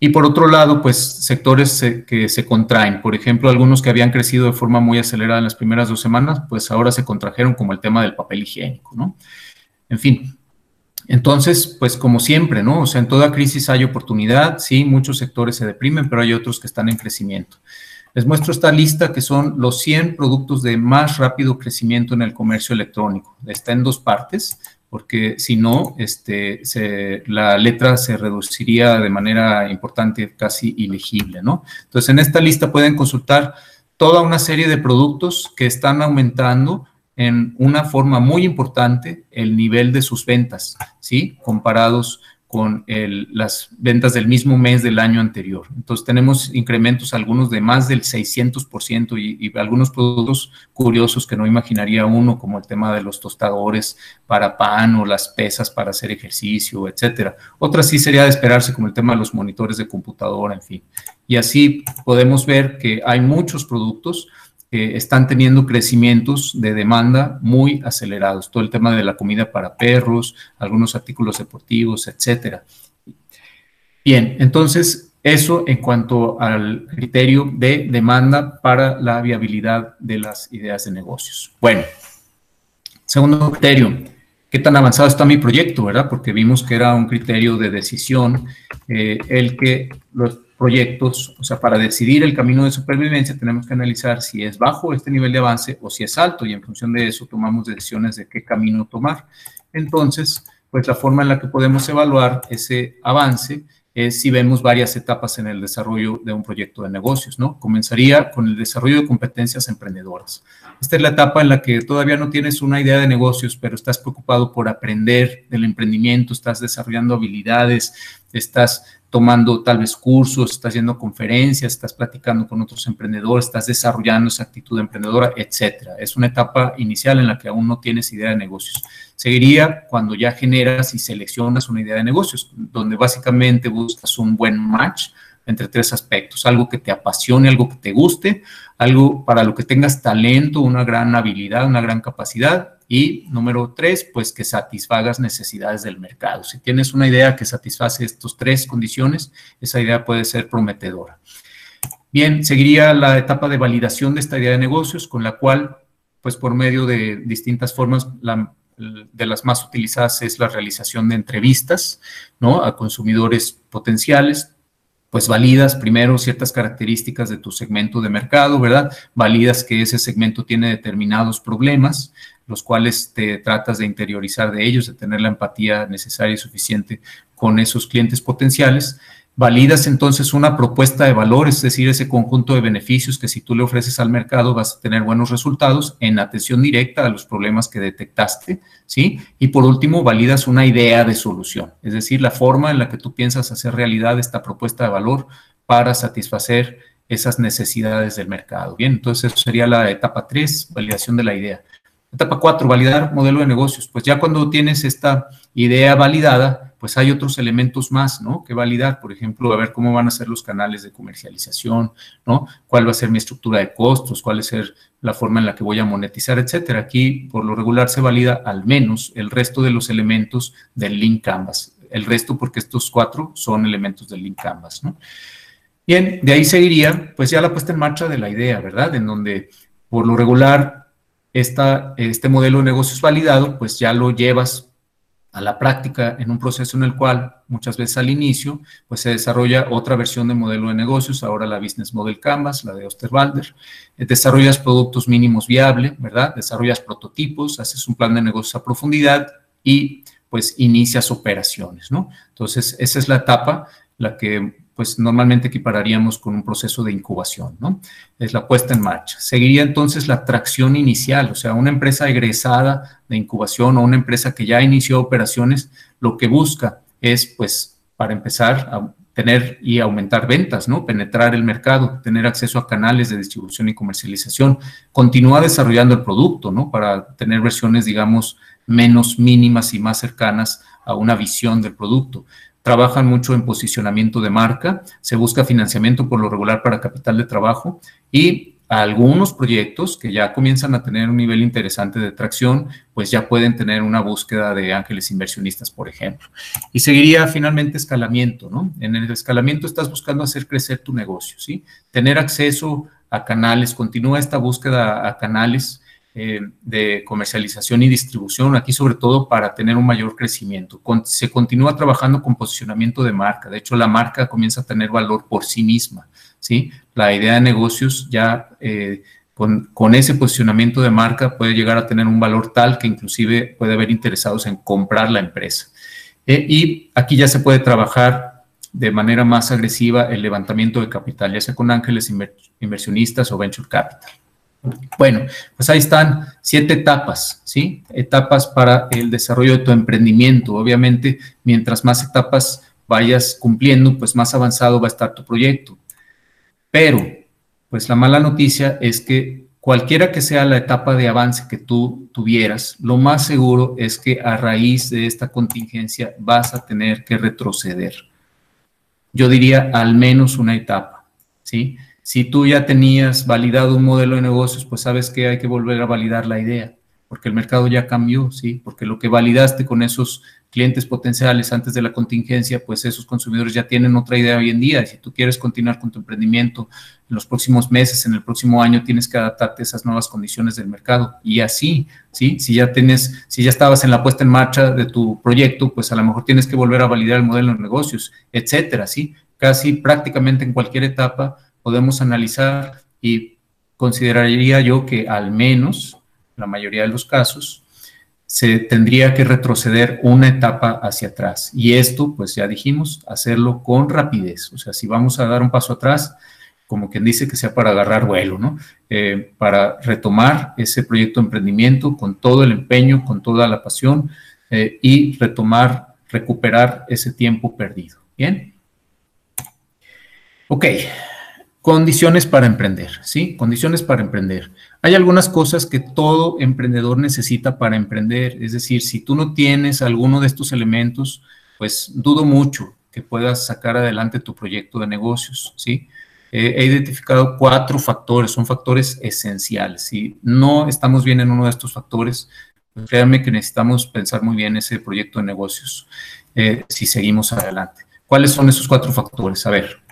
y por otro lado, pues sectores que se contraen, por ejemplo, algunos que habían crecido de forma muy acelerada en las primeras dos semanas, pues ahora se contrajeron como el tema del papel higiénico, ¿no? En fin, entonces, pues como siempre, ¿no? O sea, en toda crisis hay oportunidad, sí, muchos sectores se deprimen, pero hay otros que están en crecimiento. Les muestro esta lista que son los 100 productos de más rápido crecimiento en el comercio electrónico. Está en dos partes porque si no, este, la letra se reduciría de manera importante, casi ilegible, ¿no? Entonces, en esta lista pueden consultar toda una serie de productos que están aumentando en una forma muy importante el nivel de sus ventas, ¿sí? Comparados con las ventas del mismo mes del año anterior. Entonces tenemos incrementos algunos de más del 600% y, y, algunos productos curiosos que no imaginaría uno, como el tema de los tostadores para pan o las pesas para hacer ejercicio, etcétera. Otra sí sería de esperarse como el tema de los monitores de computadora, en fin. Y así podemos ver que hay muchos productos están teniendo crecimientos de demanda muy acelerados. Todo el tema de la comida para perros, algunos artículos deportivos, etcétera. Bien, entonces eso en cuanto al criterio de demanda para la viabilidad de las ideas de negocios. Bueno, segundo criterio, ¿qué tan avanzado está mi proyecto, verdad? Porque vimos que era un criterio de decisión eh, el que los proyectos, o sea, para decidir el camino de supervivencia tenemos que analizar si es bajo este nivel de avance o si es alto y en función de eso tomamos decisiones de qué camino tomar. Entonces, pues la forma en la que podemos evaluar ese avance es si vemos varias etapas en el desarrollo de un proyecto de negocios, ¿no? Comenzaría con el desarrollo de competencias emprendedoras. Esta es la etapa en la que todavía no tienes una idea de negocios, pero estás preocupado por aprender del emprendimiento, estás desarrollando habilidades, estás tomando tal vez cursos, estás yendo conferencias, estás platicando con otros emprendedores, estás desarrollando esa actitud emprendedora, etcétera. Es una etapa inicial en la que aún no tienes idea de negocios. Seguiría cuando ya generas y seleccionas una idea de negocios, donde básicamente buscas un buen match entre tres aspectos, algo que te apasione, algo que te guste, algo para lo que tengas talento, una gran habilidad, una gran capacidad y número tres, pues que satisfagas necesidades del mercado. Si tienes una idea que satisface estas tres condiciones, esa idea puede ser prometedora. Bien, seguiría la etapa de validación de esta idea de negocios, con la cual, pues por medio de distintas formas, de las más utilizadas es la realización de entrevistas, ¿no? A consumidores potenciales, pues validas primero ciertas características de tu segmento de mercado, ¿verdad? Validas que ese segmento tiene determinados problemas, los cuales te tratas de interiorizar de ellos, de tener la empatía necesaria y suficiente con esos clientes potenciales. Validas entonces una propuesta de valor, es decir, ese conjunto de beneficios que si tú le ofreces al mercado vas a tener buenos resultados en atención directa a los problemas que detectaste, ¿sí? Y por último, validas una idea de solución, es decir, la forma en la que tú piensas hacer realidad esta propuesta de valor para satisfacer esas necesidades del mercado. Bien, entonces eso sería la etapa 3, validación de la idea. Etapa 4, validar modelo de negocios. Pues ya cuando tienes esta idea validada, pues hay otros elementos más, ¿no? Que validar, por ejemplo, a ver cómo van a ser los canales de comercialización, ¿no? ¿Cuál va a ser mi estructura de costos? ¿Cuál va a ser la forma en la que voy a monetizar, etcétera? Aquí, por lo regular, se valida al menos el resto de los elementos del link canvas. El resto, porque estos cuatro son elementos del link canvas, ¿no? Bien, de ahí seguiría, pues ya la puesta en marcha de la idea, ¿verdad? En donde, por lo regular, esta, este modelo de negocios validado, pues ya lo llevas a la práctica en un proceso en el cual muchas veces al inicio pues se desarrolla otra versión de modelo de negocios, ahora la Business Model Canvas, la de Osterwalder. Eh, desarrollas productos mínimos viables, ¿verdad? Desarrollas prototipos, haces un plan de negocios a profundidad y pues inicias operaciones, ¿no? Entonces, esa es la etapa la que pues normalmente equipararíamos con un proceso de incubación, ¿no? Es la puesta en marcha. Seguiría entonces la tracción inicial, o sea, una empresa egresada de incubación o una empresa que ya inició operaciones, lo que busca es, pues, para empezar a tener y aumentar ventas, ¿no? Penetrar el mercado, tener acceso a canales de distribución y comercialización, continúa desarrollando el producto, ¿no? Para tener versiones, digamos, menos mínimas y más cercanas a una visión del producto trabajan mucho en posicionamiento de marca, se busca financiamiento por lo regular para capital de trabajo y algunos proyectos que ya comienzan a tener un nivel interesante de tracción, pues ya pueden tener una búsqueda de ángeles inversionistas, por ejemplo. Y seguiría finalmente escalamiento, ¿no? En el escalamiento estás buscando hacer crecer tu negocio, ¿sí? Tener acceso a canales, continúa esta búsqueda a canales eh, de comercialización y distribución, aquí sobre todo para tener un mayor crecimiento. se continúa trabajando con posicionamiento de marca, de hecho la marca comienza a tener valor por sí misma, ¿sí? La idea de negocios ya eh, con, ese posicionamiento de marca puede llegar a tener un valor tal que inclusive puede haber interesados en comprar la empresa. Eh, y aquí ya se puede trabajar de manera más agresiva el levantamiento de capital, ya sea con ángeles inversionistas o venture capital. Bueno, pues ahí están siete etapas, ¿sí? Etapas para el desarrollo de tu emprendimiento. Obviamente, mientras más etapas vayas cumpliendo, pues más avanzado va a estar tu proyecto. Pero, pues la mala noticia es que cualquiera que sea la etapa de avance que tú tuvieras, lo más seguro es que a raíz de esta contingencia vas a tener que retroceder. Yo diría al menos una etapa, ¿sí? Si tú ya tenías validado un modelo de negocios, pues sabes que hay que volver a validar la idea, porque el mercado ya cambió, ¿sí? Porque lo que validaste con esos clientes potenciales antes de la contingencia, pues esos consumidores ya tienen otra idea hoy en día. Si tú quieres continuar con tu emprendimiento en los próximos meses, en el próximo año, tienes que adaptarte a esas nuevas condiciones del mercado. Y así, ¿sí? Si ya tienes, si ya estabas en la puesta en marcha de tu proyecto, pues a lo mejor tienes que volver a validar el modelo de negocios, etcétera, ¿sí? Casi prácticamente en cualquier etapa podemos analizar y consideraría yo que al menos, la mayoría de los casos, se tendría que retroceder una etapa hacia atrás. Y esto, pues ya dijimos, hacerlo con rapidez. O sea, si vamos a dar un paso atrás, como quien dice que sea para agarrar vuelo, ¿no? Eh, para retomar ese proyecto de emprendimiento con todo el empeño, con toda la pasión eh, y retomar, recuperar ese tiempo perdido. Bien. Ok, condiciones para emprender, ¿sí? Condiciones para emprender. Hay algunas cosas que todo emprendedor necesita para emprender, es decir, si tú no tienes alguno de estos elementos, pues dudo mucho que puedas sacar adelante tu proyecto de negocios, ¿sí? he identificado cuatro factores, son factores esenciales. Si no estamos bien en uno de estos factores, créanme que necesitamos pensar muy bien ese proyecto de negocios eh, si seguimos adelante. ¿Cuáles son esos cuatro factores? A ver,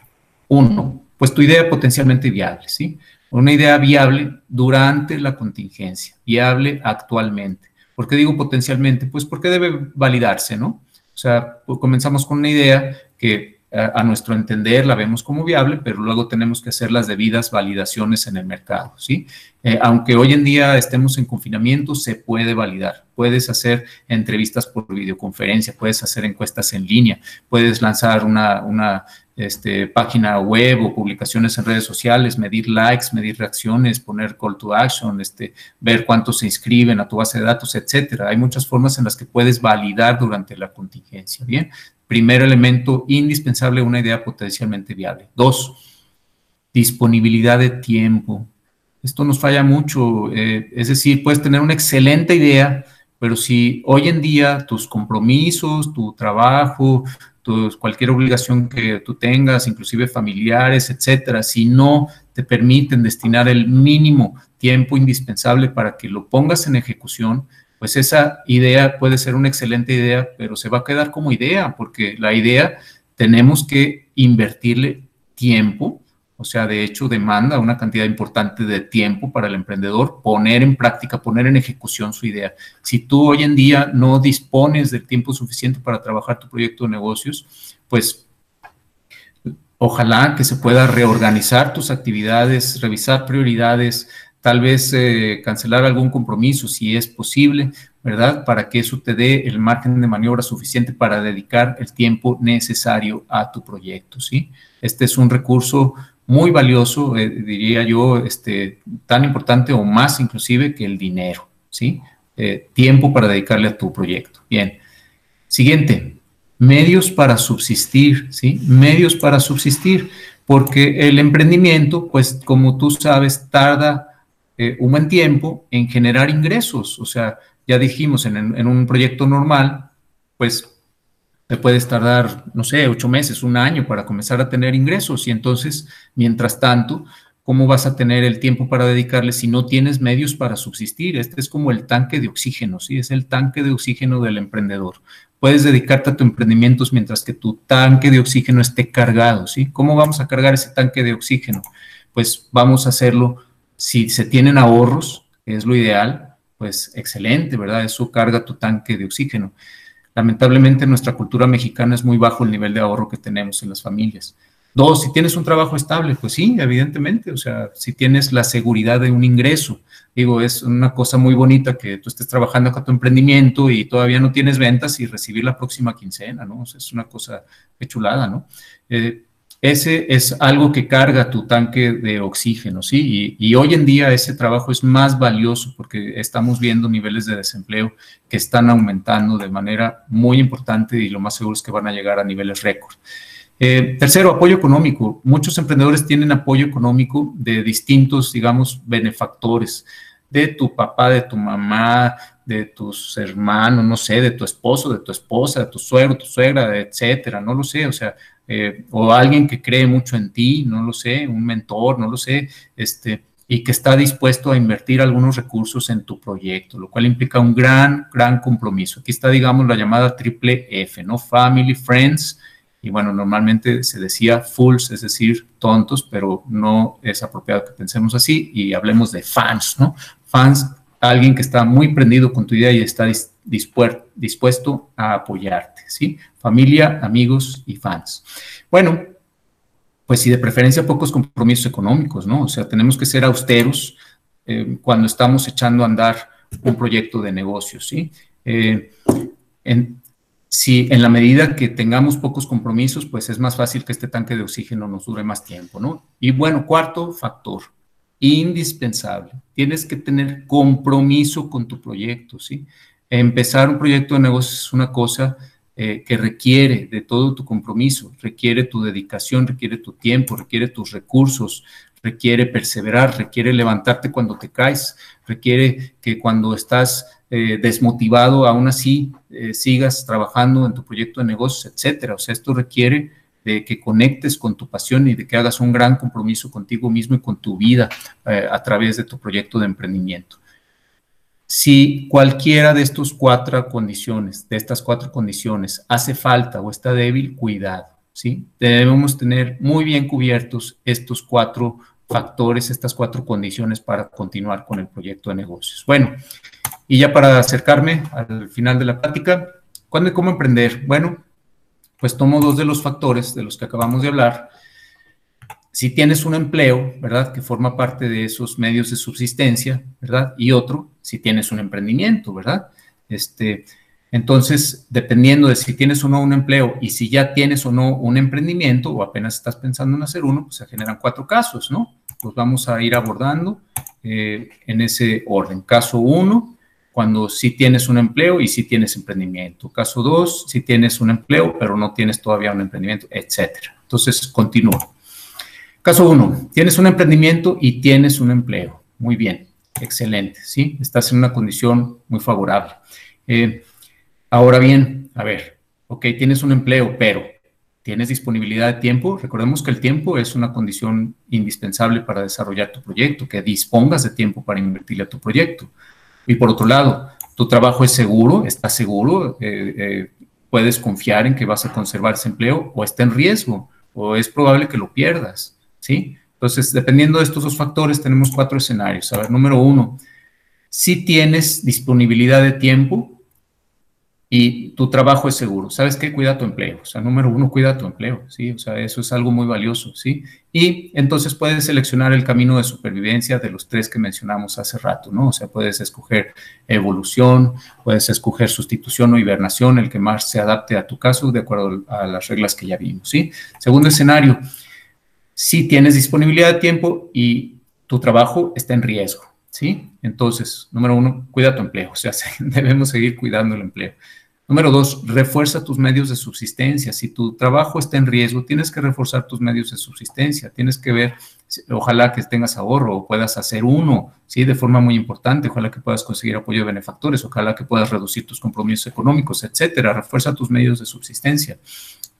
uno, pues tu idea potencialmente viable, ¿sí? Una idea viable durante la contingencia, viable actualmente. ¿Por qué digo potencialmente? Pues porque debe validarse, ¿no? O sea, pues comenzamos con una idea que a, nuestro entender la vemos como viable, pero luego tenemos que hacer las debidas validaciones en el mercado, ¿sí? Eh, aunque hoy en día estemos en confinamiento, se puede validar. Puedes hacer entrevistas por videoconferencia, puedes hacer encuestas en línea, puedes lanzar una, una este, página web o publicaciones en redes sociales, medir likes, medir reacciones, poner call to action, este, ver cuántos se inscriben a tu base de datos, etcétera. Hay muchas formas en las que puedes validar durante la contingencia. Bien, primer elemento indispensable, una idea potencialmente viable. Dos, disponibilidad de tiempo. Esto nos falla mucho, eh, es decir, puedes tener una excelente idea, pero si hoy en día tus compromisos, tu trabajo, cualquier obligación que tú tengas, inclusive familiares, etcétera, si no te permiten destinar el mínimo tiempo indispensable para que lo pongas en ejecución, pues esa idea puede ser una excelente idea, pero se va a quedar como idea, porque la idea tenemos que invertirle tiempo, o sea, de hecho demanda una cantidad importante de tiempo para el emprendedor poner en práctica, poner en ejecución su idea. Si tú hoy en día no dispones del tiempo suficiente para trabajar tu proyecto de negocios, pues ojalá que se pueda reorganizar tus actividades, revisar prioridades, tal vez eh, cancelar algún compromiso si es posible, ¿verdad? Para que eso te dé el margen de maniobra suficiente para dedicar el tiempo necesario a tu proyecto, ¿sí? Este es un recurso muy valioso, eh, diría yo, este, tan importante o más inclusive que el dinero, ¿sí? Eh, tiempo para dedicarle a tu proyecto. Bien. Siguiente, medios para subsistir, ¿sí? Medios para subsistir, porque el emprendimiento, pues como tú sabes, tarda eh, un buen tiempo en generar ingresos. O sea, ya dijimos, en, en un proyecto normal, pues te puedes tardar, no sé, ocho meses, un año para comenzar a tener ingresos y entonces, mientras tanto, ¿cómo vas a tener el tiempo para dedicarle si no tienes medios para subsistir? Este es como el tanque de oxígeno, ¿sí? Es el tanque de oxígeno del emprendedor. Puedes dedicarte a tu emprendimiento mientras que tu tanque de oxígeno esté cargado, ¿sí? ¿Cómo vamos a cargar ese tanque de oxígeno? Pues vamos a hacerlo si se tienen ahorros, que es lo ideal, pues excelente, ¿verdad? Eso carga tu tanque de oxígeno. Lamentablemente en nuestra cultura mexicana es muy bajo el nivel de ahorro que tenemos en las familias. Dos, si tienes un trabajo estable, pues sí, evidentemente, o sea, si tienes la seguridad de un ingreso. Digo, es una cosa muy bonita que tú estés trabajando con tu emprendimiento y todavía no tienes ventas y recibir la próxima quincena, ¿no? Es una cosa chulada, ¿no? Eh, ese es algo que carga tu tanque de oxígeno, ¿sí? Y, hoy en día ese trabajo es más valioso porque estamos viendo niveles de desempleo que están aumentando de manera muy importante y lo más seguro es que van a llegar a niveles récord. Eh, tercero, apoyo económico. Muchos emprendedores tienen apoyo económico de distintos, digamos, benefactores, de tu papá, de tu mamá, de tus hermanos, no sé, de tu esposo, de tu esposa, de tu suegro, tu suegra, etcétera, no lo sé, o sea, eh, o alguien que cree mucho en ti, no lo sé, un mentor, no lo sé, este, y que está dispuesto a invertir algunos recursos en tu proyecto, lo cual implica un gran, gran compromiso. Aquí está, digamos, la llamada triple F, ¿no? Family, Friends, y bueno, normalmente se decía fools, es decir, tontos, pero no es apropiado que pensemos así y hablemos de fans, ¿no? Fans, alguien que está muy prendido con tu idea y está dispuesto a apoyarte, ¿sí? Familia, amigos y fans. Bueno, pues sí, de preferencia pocos compromisos económicos, ¿no? O sea, tenemos que ser austeros eh, cuando estamos echando a andar un proyecto de negocio, ¿sí? Eh, en, si en la medida que tengamos pocos compromisos, pues es más fácil que este tanque de oxígeno nos dure más tiempo, ¿no? Y bueno, cuarto factor, indispensable, tienes que tener compromiso con tu proyecto, ¿sí? Empezar un proyecto de negocio es una cosa, eh, que requiere de todo tu compromiso, requiere tu dedicación, requiere tu tiempo, requiere tus recursos, requiere perseverar, requiere levantarte cuando te caes, requiere que cuando estás eh, desmotivado, aún así eh, sigas trabajando en tu proyecto de negocios, etcétera. O sea, esto requiere de que conectes con tu pasión y de que hagas un gran compromiso contigo mismo y con tu vida a través de tu proyecto de emprendimiento. Si cualquiera de estas cuatro condiciones, de estas cuatro condiciones, hace falta o está débil, cuidado, ¿sí? Debemos tener muy bien cubiertos estos cuatro factores, estas cuatro condiciones para continuar con el proyecto de negocios. Bueno, y ya para acercarme al final de la plática, ¿cuándo y cómo emprender? Bueno, pues tomo dos de los factores de los que acabamos de hablar si tienes un empleo, ¿verdad? Que forma parte de esos medios de subsistencia, ¿verdad? Y otro, si tienes un emprendimiento, ¿verdad? Este, entonces, dependiendo de si tienes o no un empleo y si ya tienes o no un emprendimiento o apenas estás pensando en hacer uno, pues se generan cuatro casos, ¿no? Los vamos a ir abordando eh, en ese orden. Caso uno, cuando sí tienes un empleo y sí tienes emprendimiento. Caso dos, si tienes un empleo pero no tienes todavía un emprendimiento, etcétera. Entonces, continúo. Caso uno, tienes un emprendimiento y tienes un empleo. Muy bien, excelente, ¿sí? Estás en una condición muy favorable. Eh, ahora bien, a ver, ok, tienes un empleo, pero ¿tienes disponibilidad de tiempo? Recordemos que el tiempo es una condición indispensable para desarrollar tu proyecto, que dispongas de tiempo para invertirle a tu proyecto. Y por otro lado, tu trabajo es seguro, estás seguro, eh, eh, puedes confiar en que vas a conservar ese empleo o está en riesgo o es probable que lo pierdas. Entonces, dependiendo de estos dos factores, tenemos cuatro escenarios. A número uno, si tienes disponibilidad de tiempo y tu trabajo es seguro. ¿Sabes qué? Cuida tu empleo. O sea, número uno, cuida tu empleo, ¿sí? O sea, eso es algo muy valioso, ¿sí? Y entonces puedes seleccionar el camino de supervivencia de los tres que mencionamos hace rato, ¿no? O sea, puedes escoger evolución, puedes escoger sustitución o hibernación, el que más se adapte a tu caso de acuerdo a las reglas que ya vimos, ¿sí? Segundo escenario, si tienes disponibilidad de tiempo y tu trabajo está en riesgo, ¿sí? Entonces, número uno, cuida tu empleo, o sea, debemos seguir cuidando el empleo. Número dos, refuerza tus medios de subsistencia. Si tu trabajo está en riesgo, tienes que reforzar tus medios de subsistencia. Tienes que ver, ojalá que tengas ahorro o puedas hacer uno, ¿sí? De forma muy importante. Ojalá que puedas conseguir apoyo de benefactores. Ojalá que puedas reducir tus compromisos económicos, etcétera. Refuerza tus medios de subsistencia.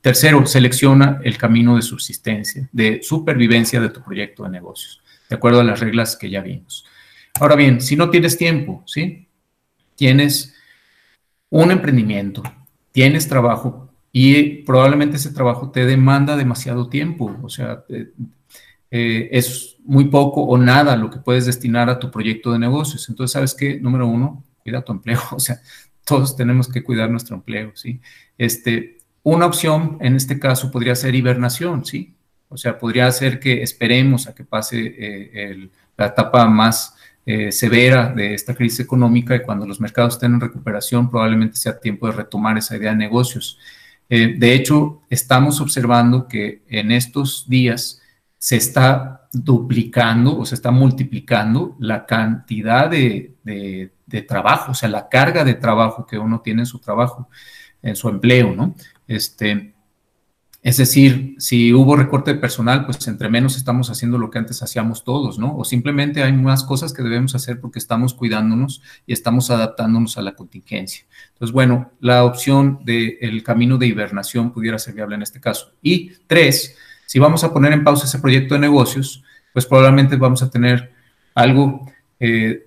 Tercero, selecciona el camino de subsistencia, de supervivencia de tu proyecto de negocios, de acuerdo a las reglas que ya vimos. Ahora bien, si no tienes tiempo, ¿sí? Tienes un emprendimiento, tienes trabajo y probablemente ese trabajo te demanda demasiado tiempo, o sea, eh, es muy poco o nada lo que puedes destinar a tu proyecto de negocios. Entonces, ¿sabes qué? Número uno, cuida tu empleo, o sea, todos tenemos que cuidar nuestro empleo, ¿sí? Este, una opción en este caso podría ser hibernación, ¿sí? O sea, podría ser que esperemos a que pase eh, la etapa más eh, severa de esta crisis económica y cuando los mercados estén en recuperación probablemente sea tiempo de retomar esa idea de negocios. Eh, de hecho, estamos observando que en estos días se está duplicando o se está multiplicando la cantidad de, de trabajo, o sea, la carga de trabajo que uno tiene en su trabajo, en su empleo, ¿no? Este, es decir, si hubo recorte de personal, pues entre menos estamos haciendo lo que antes hacíamos todos, ¿no? O simplemente hay más cosas que debemos hacer porque estamos cuidándonos y estamos adaptándonos a la contingencia. Entonces, bueno, la opción del camino de hibernación pudiera ser viable en este caso. Y tres, si vamos a poner en pausa ese proyecto de negocios, pues probablemente vamos a tener algo eh,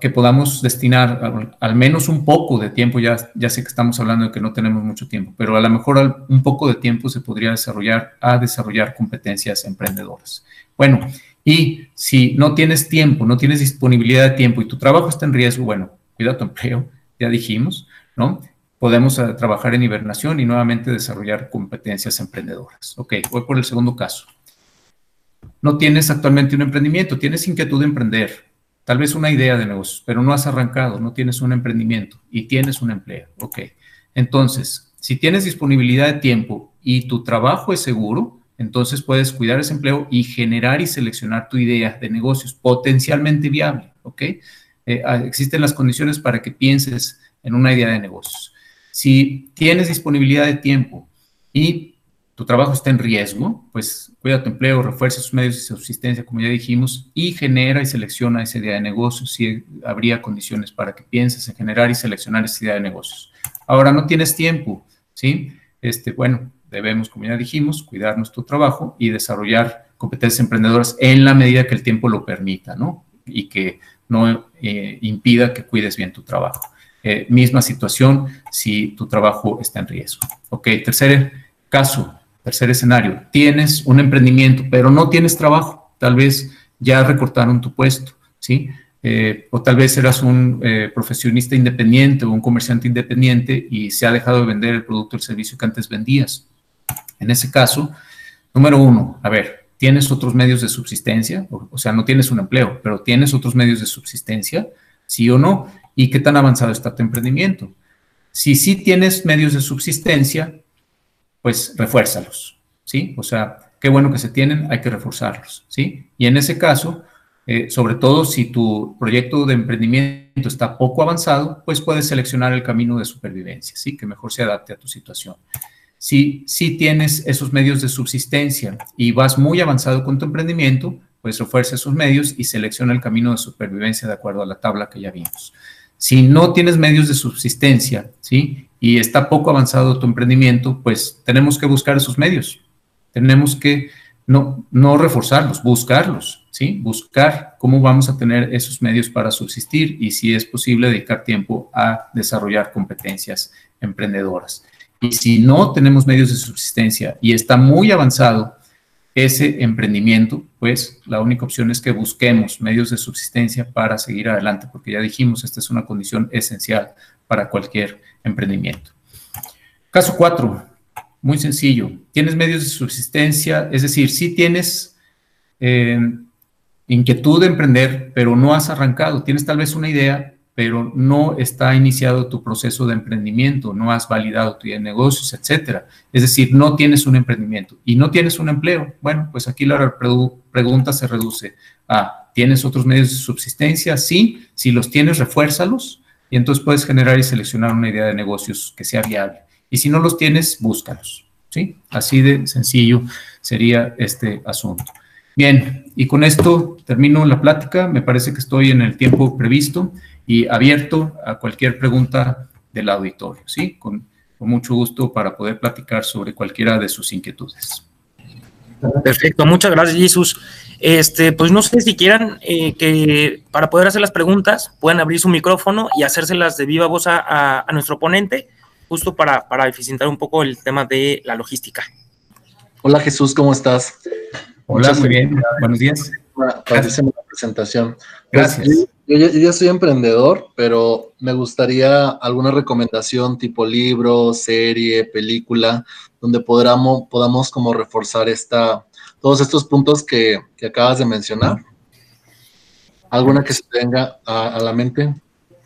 que podamos destinar al, menos un poco de tiempo, ya, ya sé que estamos hablando de que no tenemos mucho tiempo, pero a lo mejor un poco de tiempo se podría desarrollar a desarrollar competencias emprendedoras. Bueno, y si no tienes tiempo, no tienes disponibilidad de tiempo y tu trabajo está en riesgo, bueno, cuida tu empleo, ya dijimos, ¿no? Podemos eh, trabajar en hibernación y nuevamente desarrollar competencias emprendedoras. Ok, voy por el segundo caso. No tienes actualmente un emprendimiento, tienes inquietud de emprender, tal vez una idea de negocio, pero no has arrancado, no tienes un emprendimiento y tienes un empleo. Ok. Entonces, si tienes disponibilidad de tiempo y tu trabajo es seguro, entonces puedes cuidar ese empleo y generar y seleccionar tu idea de negocios potencialmente viable. Ok. Eh, ah, existen las condiciones para que pienses en una idea de negocios. Si tienes disponibilidad de tiempo y tu trabajo está en riesgo, pues cuida tu empleo, refuerza sus medios de subsistencia, como ya dijimos, y genera y selecciona esa idea de negocio si habría condiciones para que pienses en generar y seleccionar esa idea de negocios. Ahora, no tienes tiempo, ¿sí? Este, bueno, debemos, como ya dijimos, cuidar nuestro trabajo y desarrollar competencias emprendedoras en la medida que el tiempo lo permita, ¿no? Y que no eh, impida que cuides bien tu trabajo. Eh, misma situación si tu trabajo está en riesgo. Ok, tercer caso, Tercer escenario, tienes un emprendimiento, pero no tienes trabajo. Tal vez ya recortaron tu puesto, ¿sí? Eh, o tal vez eras un eh, profesionista independiente o un comerciante independiente y se ha dejado de vender el producto o el servicio que antes vendías. En ese caso, número uno, a ver, ¿tienes otros medios de subsistencia? O, o sea, no tienes un empleo, pero ¿tienes otros medios de subsistencia? ¿Sí o no? ¿Y qué tan avanzado está tu emprendimiento? Si sí tienes medios de subsistencia, pues refuérzalos, ¿sí? O sea, qué bueno que se tienen, hay que reforzarlos, ¿sí? Y en ese caso, eh, sobre todo si tu proyecto de emprendimiento está poco avanzado, pues puedes seleccionar el camino de supervivencia, ¿sí? Que mejor se adapte a tu situación. Si, si tienes esos medios de subsistencia y vas muy avanzado con tu emprendimiento, pues refuerza esos medios y selecciona el camino de supervivencia de acuerdo a la tabla que ya vimos. Si no tienes medios de subsistencia, ¿sí? Y está poco avanzado tu emprendimiento, pues tenemos que buscar esos medios. Tenemos que no, no reforzarlos, buscarlos, ¿sí? Buscar cómo vamos a tener esos medios para subsistir y si es posible dedicar tiempo a desarrollar competencias emprendedoras. Y si no tenemos medios de subsistencia y está muy avanzado ese emprendimiento, pues la única opción es que busquemos medios de subsistencia para seguir adelante, porque ya dijimos, esta es una condición esencial para cualquier emprendimiento. Caso 4, muy sencillo. Tienes medios de subsistencia, es decir, si tienes eh, inquietud de emprender, pero no has arrancado. Tienes tal vez una idea, pero no está iniciado tu proceso de emprendimiento, no has validado tu idea de negocios, etcétera. Es decir, no tienes un emprendimiento y no tienes un empleo. Bueno, pues aquí la pregunta se reduce a, ¿tienes otros medios de subsistencia? Sí, si los tienes, refuérzalos y entonces puedes generar y seleccionar una idea de negocios que sea viable. Y si no los tienes, búscalos. ¿sí? Así de sencillo sería este asunto. Bien, y con esto termino la plática. Me parece que estoy en el tiempo previsto y abierto a cualquier pregunta del auditorio, ¿sí? Con, con mucho gusto para poder platicar sobre cualquiera de sus inquietudes. Perfecto, muchas gracias, Jesús. Este, pues no sé si quieran eh, que para poder hacer las preguntas puedan abrir su micrófono y hacérselas de viva voz a, nuestro ponente, justo para, para eficientar un poco el tema de la logística. Hola Jesús, ¿cómo estás? Hola, muy bien. Buenos días. Gracias por la presentación. Pues, Gracias. yo, ya soy emprendedor, pero me gustaría alguna recomendación tipo libro, serie, película, donde podamos, podamos como reforzar esta, todos estos puntos que, acabas de mencionar. ¿Alguna que se tenga a, la mente?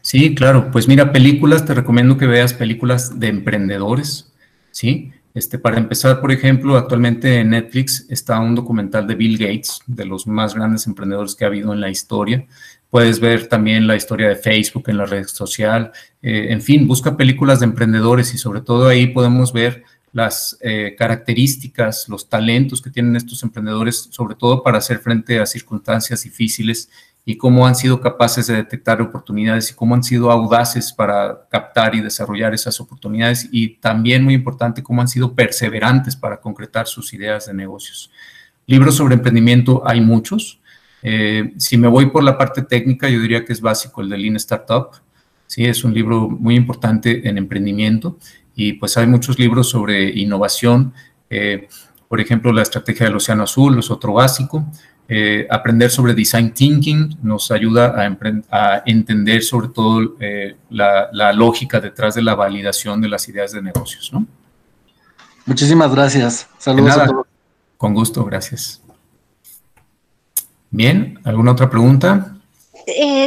Sí, claro. Pues mira, películas, te recomiendo que veas películas de emprendedores, ¿sí? Este, para empezar, por ejemplo, actualmente en Netflix está un documental de Bill Gates, de los más grandes emprendedores que ha habido en la historia. Puedes ver también la historia de Facebook en la red social. Eh, en fin, busca películas de emprendedores y sobre todo ahí podemos ver las eh, características, los talentos que tienen estos emprendedores, sobre todo para hacer frente a circunstancias difíciles y cómo han sido capaces de detectar oportunidades y cómo han sido audaces para captar y desarrollar esas oportunidades y también muy importante cómo han sido perseverantes para concretar sus ideas de negocios. Libros sobre emprendimiento hay muchos. Eh, si me voy por la parte técnica, yo diría que es básico el de Lean Startup. Sí, es un libro muy importante en emprendimiento y pues hay muchos libros sobre innovación, eh, por ejemplo, la estrategia del Océano Azul es otro básico. Eh, aprender sobre design thinking nos ayuda a, entender sobre todo eh, la, lógica detrás de la validación de las ideas de negocios, ¿no? Muchísimas gracias. Saludos a todos. Con gusto, gracias. Bien, ¿alguna otra pregunta?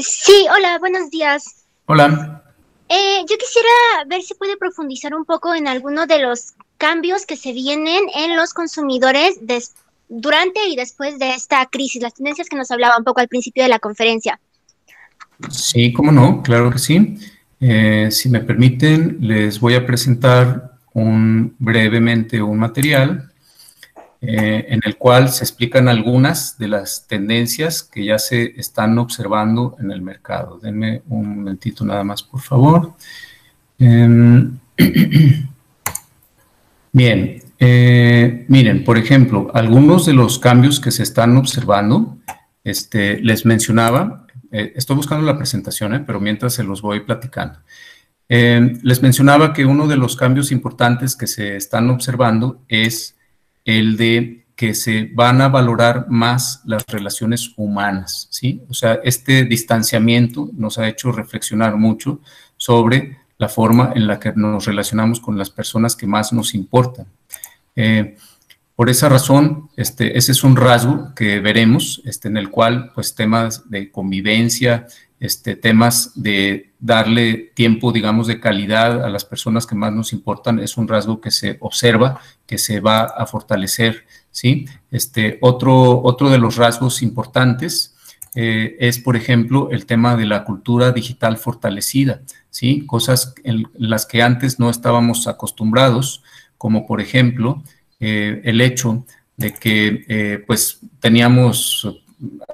sí, hola, buenos días. Hola. Eh, yo quisiera ver si puede profundizar un poco en alguno de los cambios que se vienen en los consumidores durante y después de esta crisis, las tendencias que nos hablaba un poco al principio de la conferencia. Sí, cómo no, claro que sí. Eh, si me permiten, les voy a presentar un, brevemente un material eh, en el cual se explican algunas de las tendencias que ya se están observando en el mercado. Denme un momentito nada más, por favor. Em, bien, eh, miren, por ejemplo, algunos de los cambios que se están observando, este, les mencionaba, eh, estoy buscando la presentación, pero mientras se los voy platicando. Em, les mencionaba que uno de los cambios importantes que se están observando es el de que se van a valorar más las relaciones humanas, ¿sí? O sea, este distanciamiento nos ha hecho reflexionar mucho sobre la forma en la que nos relacionamos con las personas que más nos importan. Eh, por esa razón, este, ese es un rasgo que veremos, este, en el cual, pues, temas de convivencia, este, temas de darle tiempo, digamos, de calidad a las personas que más nos importan, es un rasgo que se observa, que se va a fortalecer, ¿sí? Este, otro, otro de los rasgos importantes eh, es, por ejemplo, el tema de la cultura digital fortalecida, ¿sí? Cosas en las que antes no estábamos acostumbrados, como por ejemplo, eh, el hecho de que, eh, pues, teníamos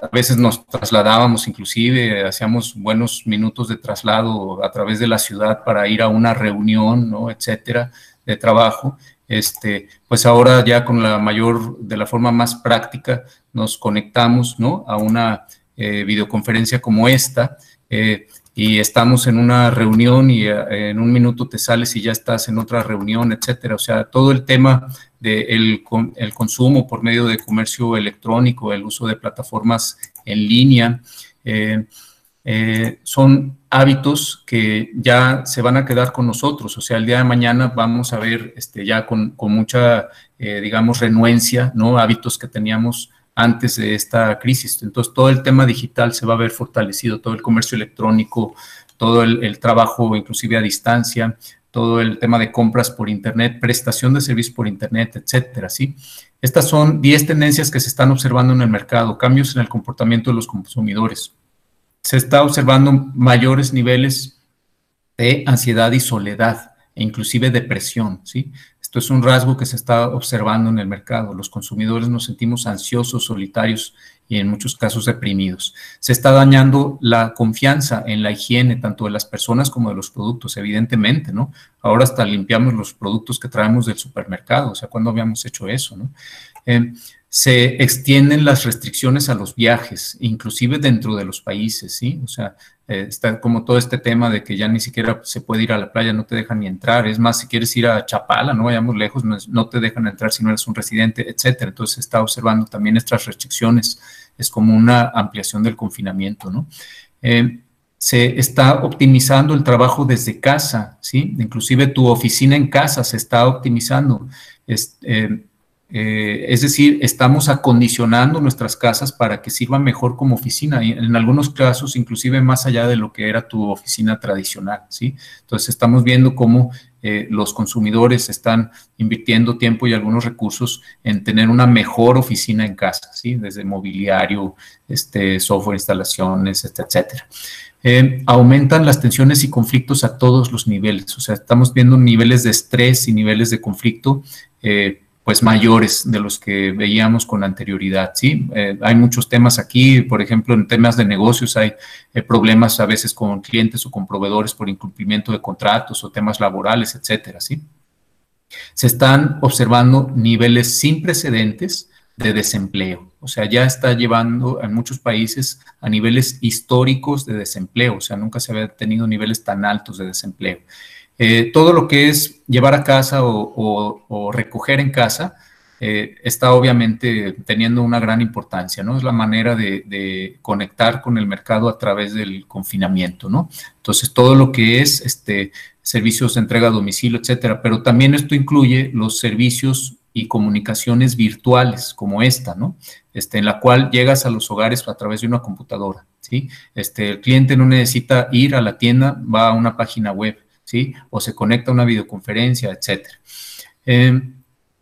a veces nos trasladábamos, inclusive hacíamos buenos minutos de traslado a través de la ciudad para ir a una reunión, ¿no? etcétera, de trabajo. Este, pues ahora ya con la mayor, de la forma más práctica, nos conectamos, ¿no? A una eh, videoconferencia como esta. Eh, y estamos en una reunión y eh, en un minuto te sales y ya estás en otra reunión, etcétera. O sea, todo el tema del de el consumo por medio de comercio electrónico, el uso de plataformas en línea, eh, eh, son hábitos que ya se van a quedar con nosotros. O sea, el día de mañana vamos a ver este, ya con, con mucha, digamos, renuencia, ¿no? Hábitos que teníamos antes de esta crisis. Entonces, todo el tema digital se va a ver fortalecido, todo el comercio electrónico, todo el, trabajo inclusive a distancia, todo el tema de compras por Internet, prestación de servicios por Internet, etcétera, ¿sí? Estas son 10 tendencias que se están observando en el mercado, cambios en el comportamiento de los consumidores. Se está observando mayores niveles de ansiedad y soledad e inclusive depresión, ¿sí? Esto es un rasgo que se está observando en el mercado. Los consumidores nos sentimos ansiosos, solitarios y en muchos casos deprimidos. Se está dañando la confianza en la higiene tanto de las personas como de los productos, evidentemente, ¿no? Ahora hasta limpiamos los productos que traemos del supermercado, o sea, ¿cuándo habíamos hecho eso, no? Eh, se extienden las restricciones a los viajes, inclusive dentro de los países, ¿sí? O sea, eh, está como todo este tema de que ya ni siquiera se puede ir a la playa, no te dejan ni entrar. Es más, si quieres ir a Chapala, no vayamos lejos, no, te dejan entrar si no eres un residente, etcétera. Entonces se está observando también estas restricciones. Es como una ampliación del confinamiento, ¿no? Eh, se está optimizando el trabajo desde casa, ¿sí? Inclusive tu oficina en casa se está optimizando. Eh, eh, es decir, estamos acondicionando nuestras casas para que sirvan mejor como oficina, y en algunos casos inclusive más allá de lo que era tu oficina tradicional, ¿sí? Entonces estamos viendo cómo eh, los consumidores están invirtiendo tiempo y algunos recursos en tener una mejor oficina en casa, ¿sí? Desde mobiliario, este, software, instalaciones, etcétera. Eh, aumentan las tensiones y conflictos a todos los niveles, o sea, estamos viendo niveles de estrés y niveles de conflicto pues mayores de los que veíamos con anterioridad, ¿sí? Eh, hay muchos temas aquí, por ejemplo, en temas de negocios hay eh, problemas a veces con clientes o con proveedores por incumplimiento de contratos o temas laborales, etcétera, ¿sí? Se están observando niveles sin precedentes de desempleo, o sea, ya está llevando en muchos países a niveles históricos de desempleo, o sea, nunca se había tenido niveles tan altos de desempleo. Eh, todo lo que es llevar a casa o, recoger en casa eh, está obviamente teniendo una gran importancia, ¿no? Es la manera de, conectar con el mercado a través del confinamiento, ¿no? Entonces, todo lo que es este, servicios de entrega a domicilio, etcétera, pero también esto incluye los servicios y comunicaciones virtuales como esta, ¿no? Este, en la cual llegas a los hogares a través de una computadora, ¿sí? Este, el cliente no necesita ir a la tienda, va a una página web, ¿sí? O se conecta a una videoconferencia, etcétera. Eh,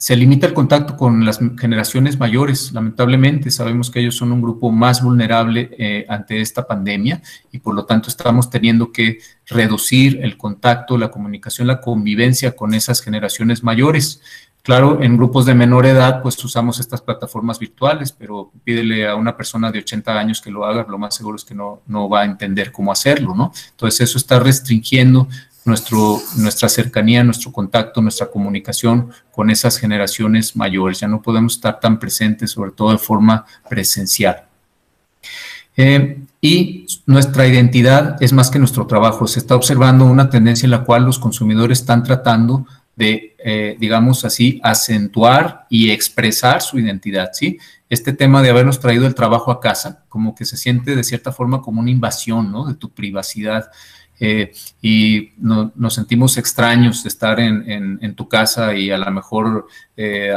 se limita el contacto con las generaciones mayores. Lamentablemente, sabemos que ellos son un grupo más vulnerable eh, ante esta pandemia y por lo tanto estamos teniendo que reducir el contacto, la comunicación, la convivencia con esas generaciones mayores. Claro, en grupos de menor edad, pues usamos estas plataformas virtuales, pero pídele a una persona de 80 años que lo haga, lo más seguro es que no, no va a entender cómo hacerlo, ¿no? Entonces eso está restringiendo nuestro, nuestra cercanía, nuestro contacto, nuestra comunicación con esas generaciones mayores. Ya no podemos estar tan presentes, sobre todo de forma presencial. Eh, y nuestra identidad es más que nuestro trabajo. Se está observando una tendencia en la cual los consumidores están tratando de, eh, digamos así, acentuar y expresar su identidad, ¿sí? Este tema de habernos traído el trabajo a casa, como que se siente de cierta forma como una invasión, ¿no? De tu privacidad. Eh, y nos sentimos extraños de estar en, tu casa y a lo mejor eh,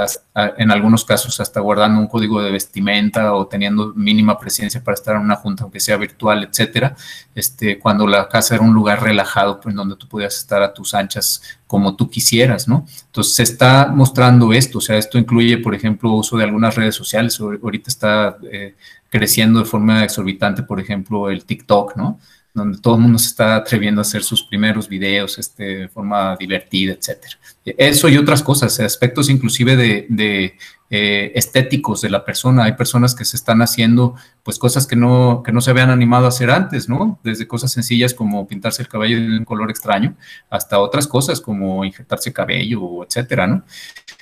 en algunos casos hasta guardando un código de vestimenta o teniendo mínima presencia para estar en una junta, aunque sea virtual, etcétera, este, cuando la casa era un lugar relajado, pues donde tú podías estar a tus anchas como tú quisieras, ¿no? Entonces se está mostrando esto, o sea, esto incluye, por ejemplo, uso de algunas redes sociales, ahorita está eh, creciendo de forma exorbitante, por ejemplo, el TikTok, ¿no? Donde todo el mundo se está atreviendo a hacer sus primeros videos este, de forma divertida, etcétera. Eso y otras cosas, aspectos inclusive de, eh, estéticos de la persona. Hay personas que se están haciendo pues cosas que no, que no se habían animado a hacer antes, ¿no? Desde cosas sencillas como pintarse el cabello de un color extraño hasta otras cosas como injertarse cabello, etcétera, ¿no?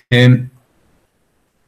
Eh,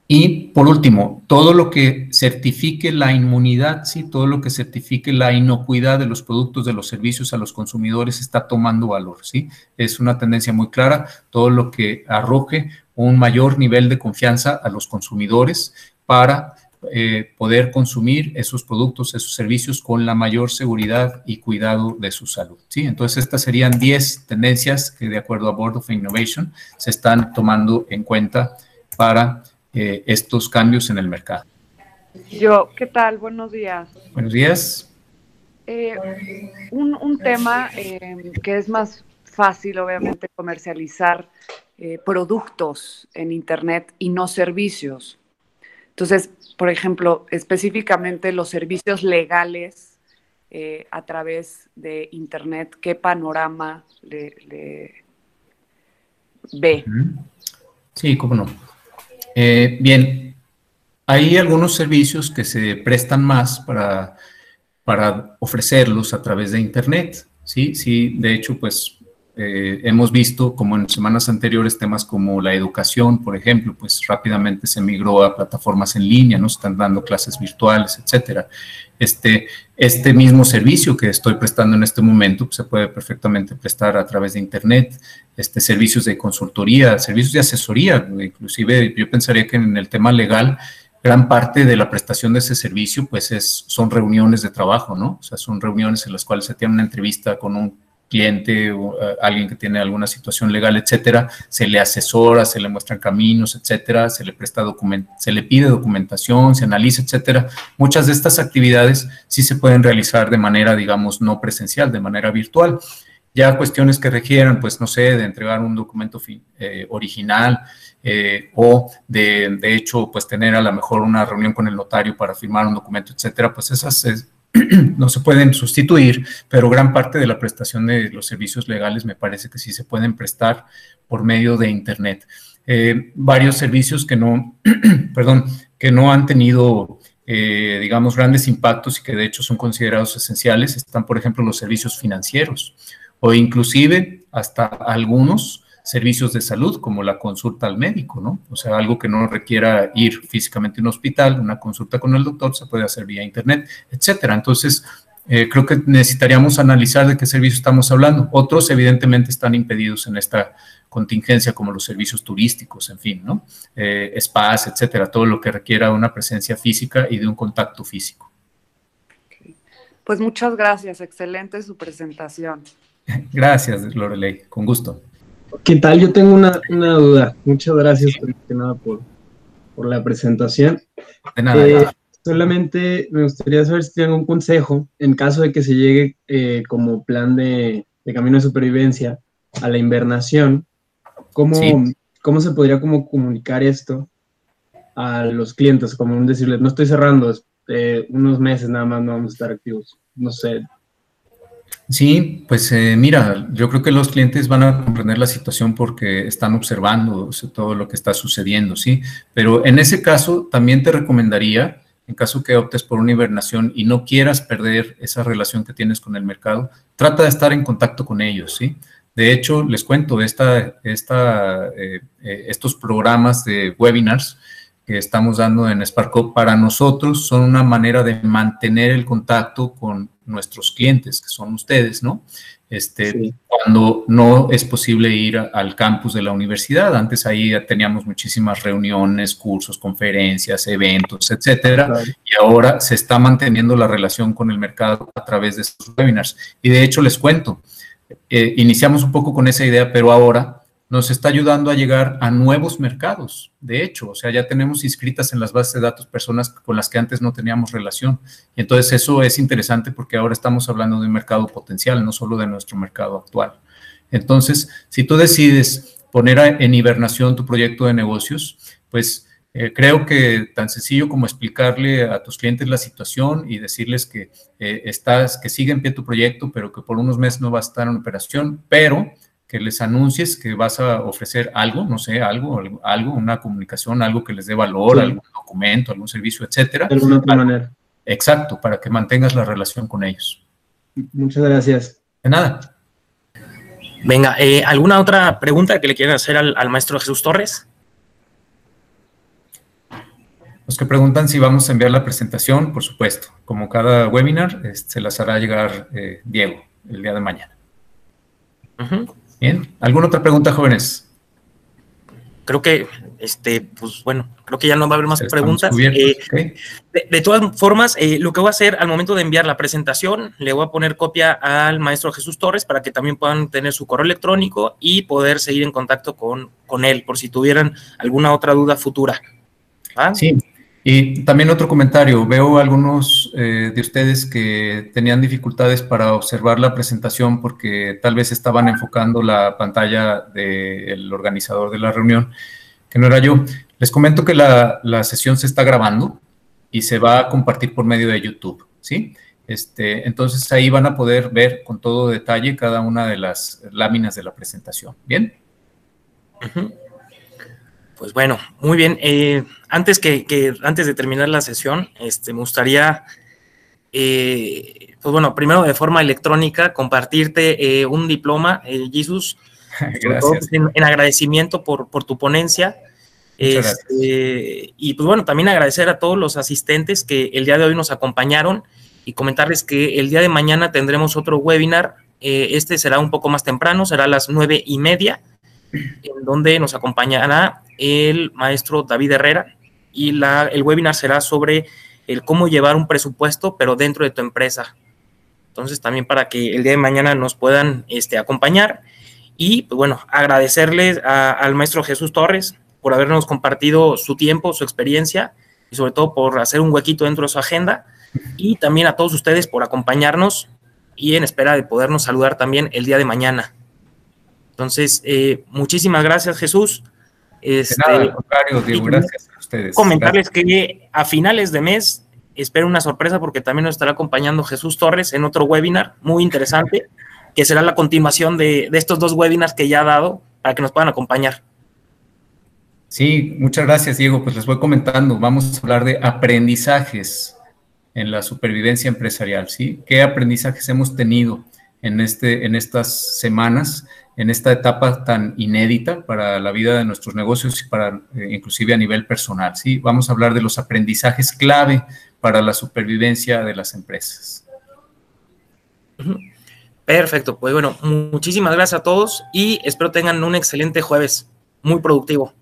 y por último, todo lo que certifique la inmunidad, ¿sí? todo lo que certifique la inocuidad de los productos, de los servicios a los consumidores está tomando valor. ¿sí? Es una tendencia muy clara, todo lo que arroje un mayor nivel de confianza a los consumidores para eh, poder consumir esos productos, esos servicios con la mayor seguridad y cuidado de su salud. ¿sí? Entonces, estas serían 10 tendencias que de acuerdo a Board of Innovation se están tomando en cuenta para eh, estos cambios en el mercado. Yo, ¿qué tal? Buenos días. Buenos días. Eh, un, tema eh, que es más fácil, obviamente, comercializar productos en Internet y no servicios. Entonces, por ejemplo, específicamente los servicios legales a través de Internet, ¿qué panorama le ve? Sí, cómo no. Eh, bien, hay algunos servicios que se prestan más para, para ofrecerlos a través de Internet. Sí, sí, de hecho, pues eh, hemos visto como en semanas anteriores temas como la educación, por ejemplo, pues rápidamente se migró a plataformas en línea, ¿no? Están dando clases virtuales, etcétera. Este, este mismo servicio que estoy prestando en este momento pues, se puede perfectamente prestar a través de Internet, este, servicios de consultoría, servicios de asesoría, inclusive yo pensaría que en el tema legal gran parte de la prestación de ese servicio, pues es, son reuniones de trabajo, ¿no? O sea, son reuniones en las cuales se tiene una entrevista con un cliente o eh, alguien que tiene alguna situación legal, etcétera, se le asesora, se le muestran caminos, etcétera, se le presta document se le pide documentación, se analiza, etcétera. Muchas de estas actividades sí se pueden realizar de manera, digamos, no presencial, de manera virtual. Ya cuestiones que requieran, pues, no sé, de entregar un documento eh, original eh, o de, de, hecho, pues, tener a lo mejor una reunión con el notario para firmar un documento, etcétera, pues esas no se pueden sustituir, pero gran parte de la prestación de los servicios legales me parece que sí se pueden prestar por medio de Internet. Eh, varios servicios que no, perdón, que no han tenido, eh, digamos, grandes impactos y que de hecho son considerados esenciales están, por ejemplo, los servicios financieros o inclusive hasta algunos servicios de salud, como la consulta al médico, ¿no? O sea, algo que no requiera ir físicamente a un hospital, una consulta con el doctor se puede hacer vía internet, etcétera. Entonces, eh, creo que necesitaríamos analizar de qué servicio estamos hablando. Otros, evidentemente, están impedidos en esta contingencia, como los servicios turísticos, en fin, ¿no? Eh, spas, etcétera, todo lo que requiera una presencia física y de un contacto físico. Pues muchas gracias, excelente su presentación. Gracias, Lorelei, con gusto. ¿Qué tal? Yo tengo una, duda. Muchas gracias nada por, la presentación. De nada. Eh, solamente me gustaría saber si tienen un consejo en caso de que se llegue eh, como plan de, camino de supervivencia a la invernación. ¿Cómo, ¿cómo se podría como comunicar esto a los clientes? Como decirles, no estoy cerrando, eh, unos meses nada más no vamos a estar activos. No sé, Sí, pues eh, mira, yo creo que los clientes van a comprender la situación porque están observando todo lo que está sucediendo, ¿sí? Pero en ese caso también te recomendaría, en caso que optes por una hibernación y no quieras perder esa relación que tienes con el mercado, trata de estar en contacto con ellos, ¿sí? De hecho, les cuento, esta, esta, eh, eh, estos programas de webinars que estamos dando en Sparko para nosotros son una manera de mantener el contacto con nuestros clientes, que son ustedes, ¿no? Este, Cuando no es posible ir al campus de la universidad. Antes ahí teníamos muchísimas reuniones, cursos, conferencias, eventos, etcétera. Y ahora se está manteniendo la relación con el mercado a través de estos webinars. Y de hecho, les cuento, eh, iniciamos un poco con esa idea, pero ahora nos está ayudando a llegar a nuevos mercados. De hecho, o sea, ya tenemos inscritas en las bases de datos personas con las que antes no teníamos relación. Y entonces eso es interesante porque ahora estamos hablando de un mercado potencial, no solo de nuestro mercado actual. Entonces, si tú decides poner en hibernación tu proyecto de negocios, pues eh, creo que tan sencillo como explicarle a tus clientes la situación y decirles que eh, estás, que sigue en pie tu proyecto, pero que por unos meses no va a estar en operación, pero que les anuncies que vas a ofrecer algo, no sé, algo, algo, una comunicación, algo que les dé valor, algún documento, algún servicio, etcétera. De alguna otra manera. Exacto, para que mantengas la relación con ellos. Muchas gracias. De nada. Venga, eh, ¿alguna otra pregunta que le quieran hacer al, maestro Jesús Torres? Los que preguntan si vamos a enviar la presentación, por supuesto. Como cada webinar, se las hará llegar eh, Diego el día de mañana. Bien, ¿alguna otra pregunta, jóvenes? Creo que, este, pues bueno, creo que ya no va a haber más preguntas. Eh, de, todas formas, eh, lo que voy a hacer al momento de enviar la presentación, le voy a poner copia al maestro Jesús Torres para que también puedan tener su correo electrónico y poder seguir en contacto con, con él por si tuvieran alguna otra duda futura. ¿Ah? Sí, y también otro comentario, veo algunos eh, de ustedes que tenían dificultades para observar la presentación porque tal vez estaban enfocando la pantalla del organizador de la reunión, que no era yo. Les comento que la, sesión se está grabando y se va a compartir por medio de YouTube, ¿sí? Este, entonces ahí van a poder ver con todo detalle cada una de las láminas de la presentación. ¿Bien? Pues bueno, muy bien. Eh, antes que, antes de terminar la sesión, este, me gustaría, eh, pues bueno, primero de forma electrónica, compartirte eh, un diploma, Jesus, pues, en, agradecimiento por, tu ponencia. Este, y pues bueno, también agradecer a todos los asistentes que el día de hoy nos acompañaron y comentarles que el día de mañana tendremos otro webinar. este será un poco más temprano, será a las nueve y media, en donde nos acompañará el maestro David Herrera y la, el webinar será sobre el cómo llevar un presupuesto, pero dentro de tu empresa. Entonces, también para que el día de mañana nos puedan este, acompañar. Y, pues, bueno, agradecerles al maestro Jesús Torres por habernos compartido su tiempo, su experiencia y sobre todo por hacer un huequito dentro de su agenda. Y también a todos ustedes por acompañarnos y en espera de podernos saludar también el día de mañana. Entonces, eh, muchísimas gracias Jesús. Este, al contrario, Diego, gracias a ustedes. Comentarles que a finales de mes espero una sorpresa porque también nos estará acompañando Jesús Torres en otro webinar muy interesante, que será la continuación de, estos dos webinars que ya ha dado para que nos puedan acompañar. Sí, muchas gracias, Diego. Pues les voy comentando, vamos a hablar de aprendizajes en la supervivencia empresarial, ¿sí? ¿Qué aprendizajes hemos tenido en, este, en estas semanas? En esta etapa tan inédita para la vida de nuestros negocios y para eh, inclusive a nivel personal. ¿sí? Vamos a hablar de los aprendizajes clave para la supervivencia de las empresas. Perfecto, pues bueno, muchísimas gracias a todos y espero tengan un excelente jueves, muy productivo.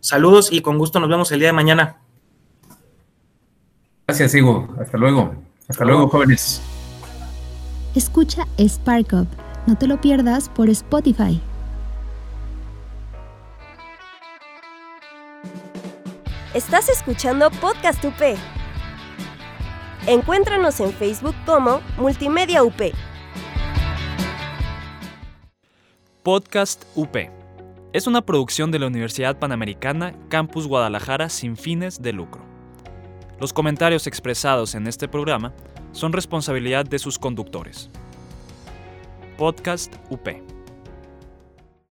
Saludos y con gusto nos vemos el día de mañana. Gracias, Hugo. Hasta luego. Hasta luego, jóvenes. Escucha Spark Up no te lo pierdas por Spotify. Estás escuchando Podcast UP. Encuéntranos en Facebook como Multimedia UP. Podcast UP. es una producción de la Universidad Panamericana Campus Guadalajara sin fines de lucro. Los comentarios expresados en este programa son responsabilidad de sus conductores. Podcast UP.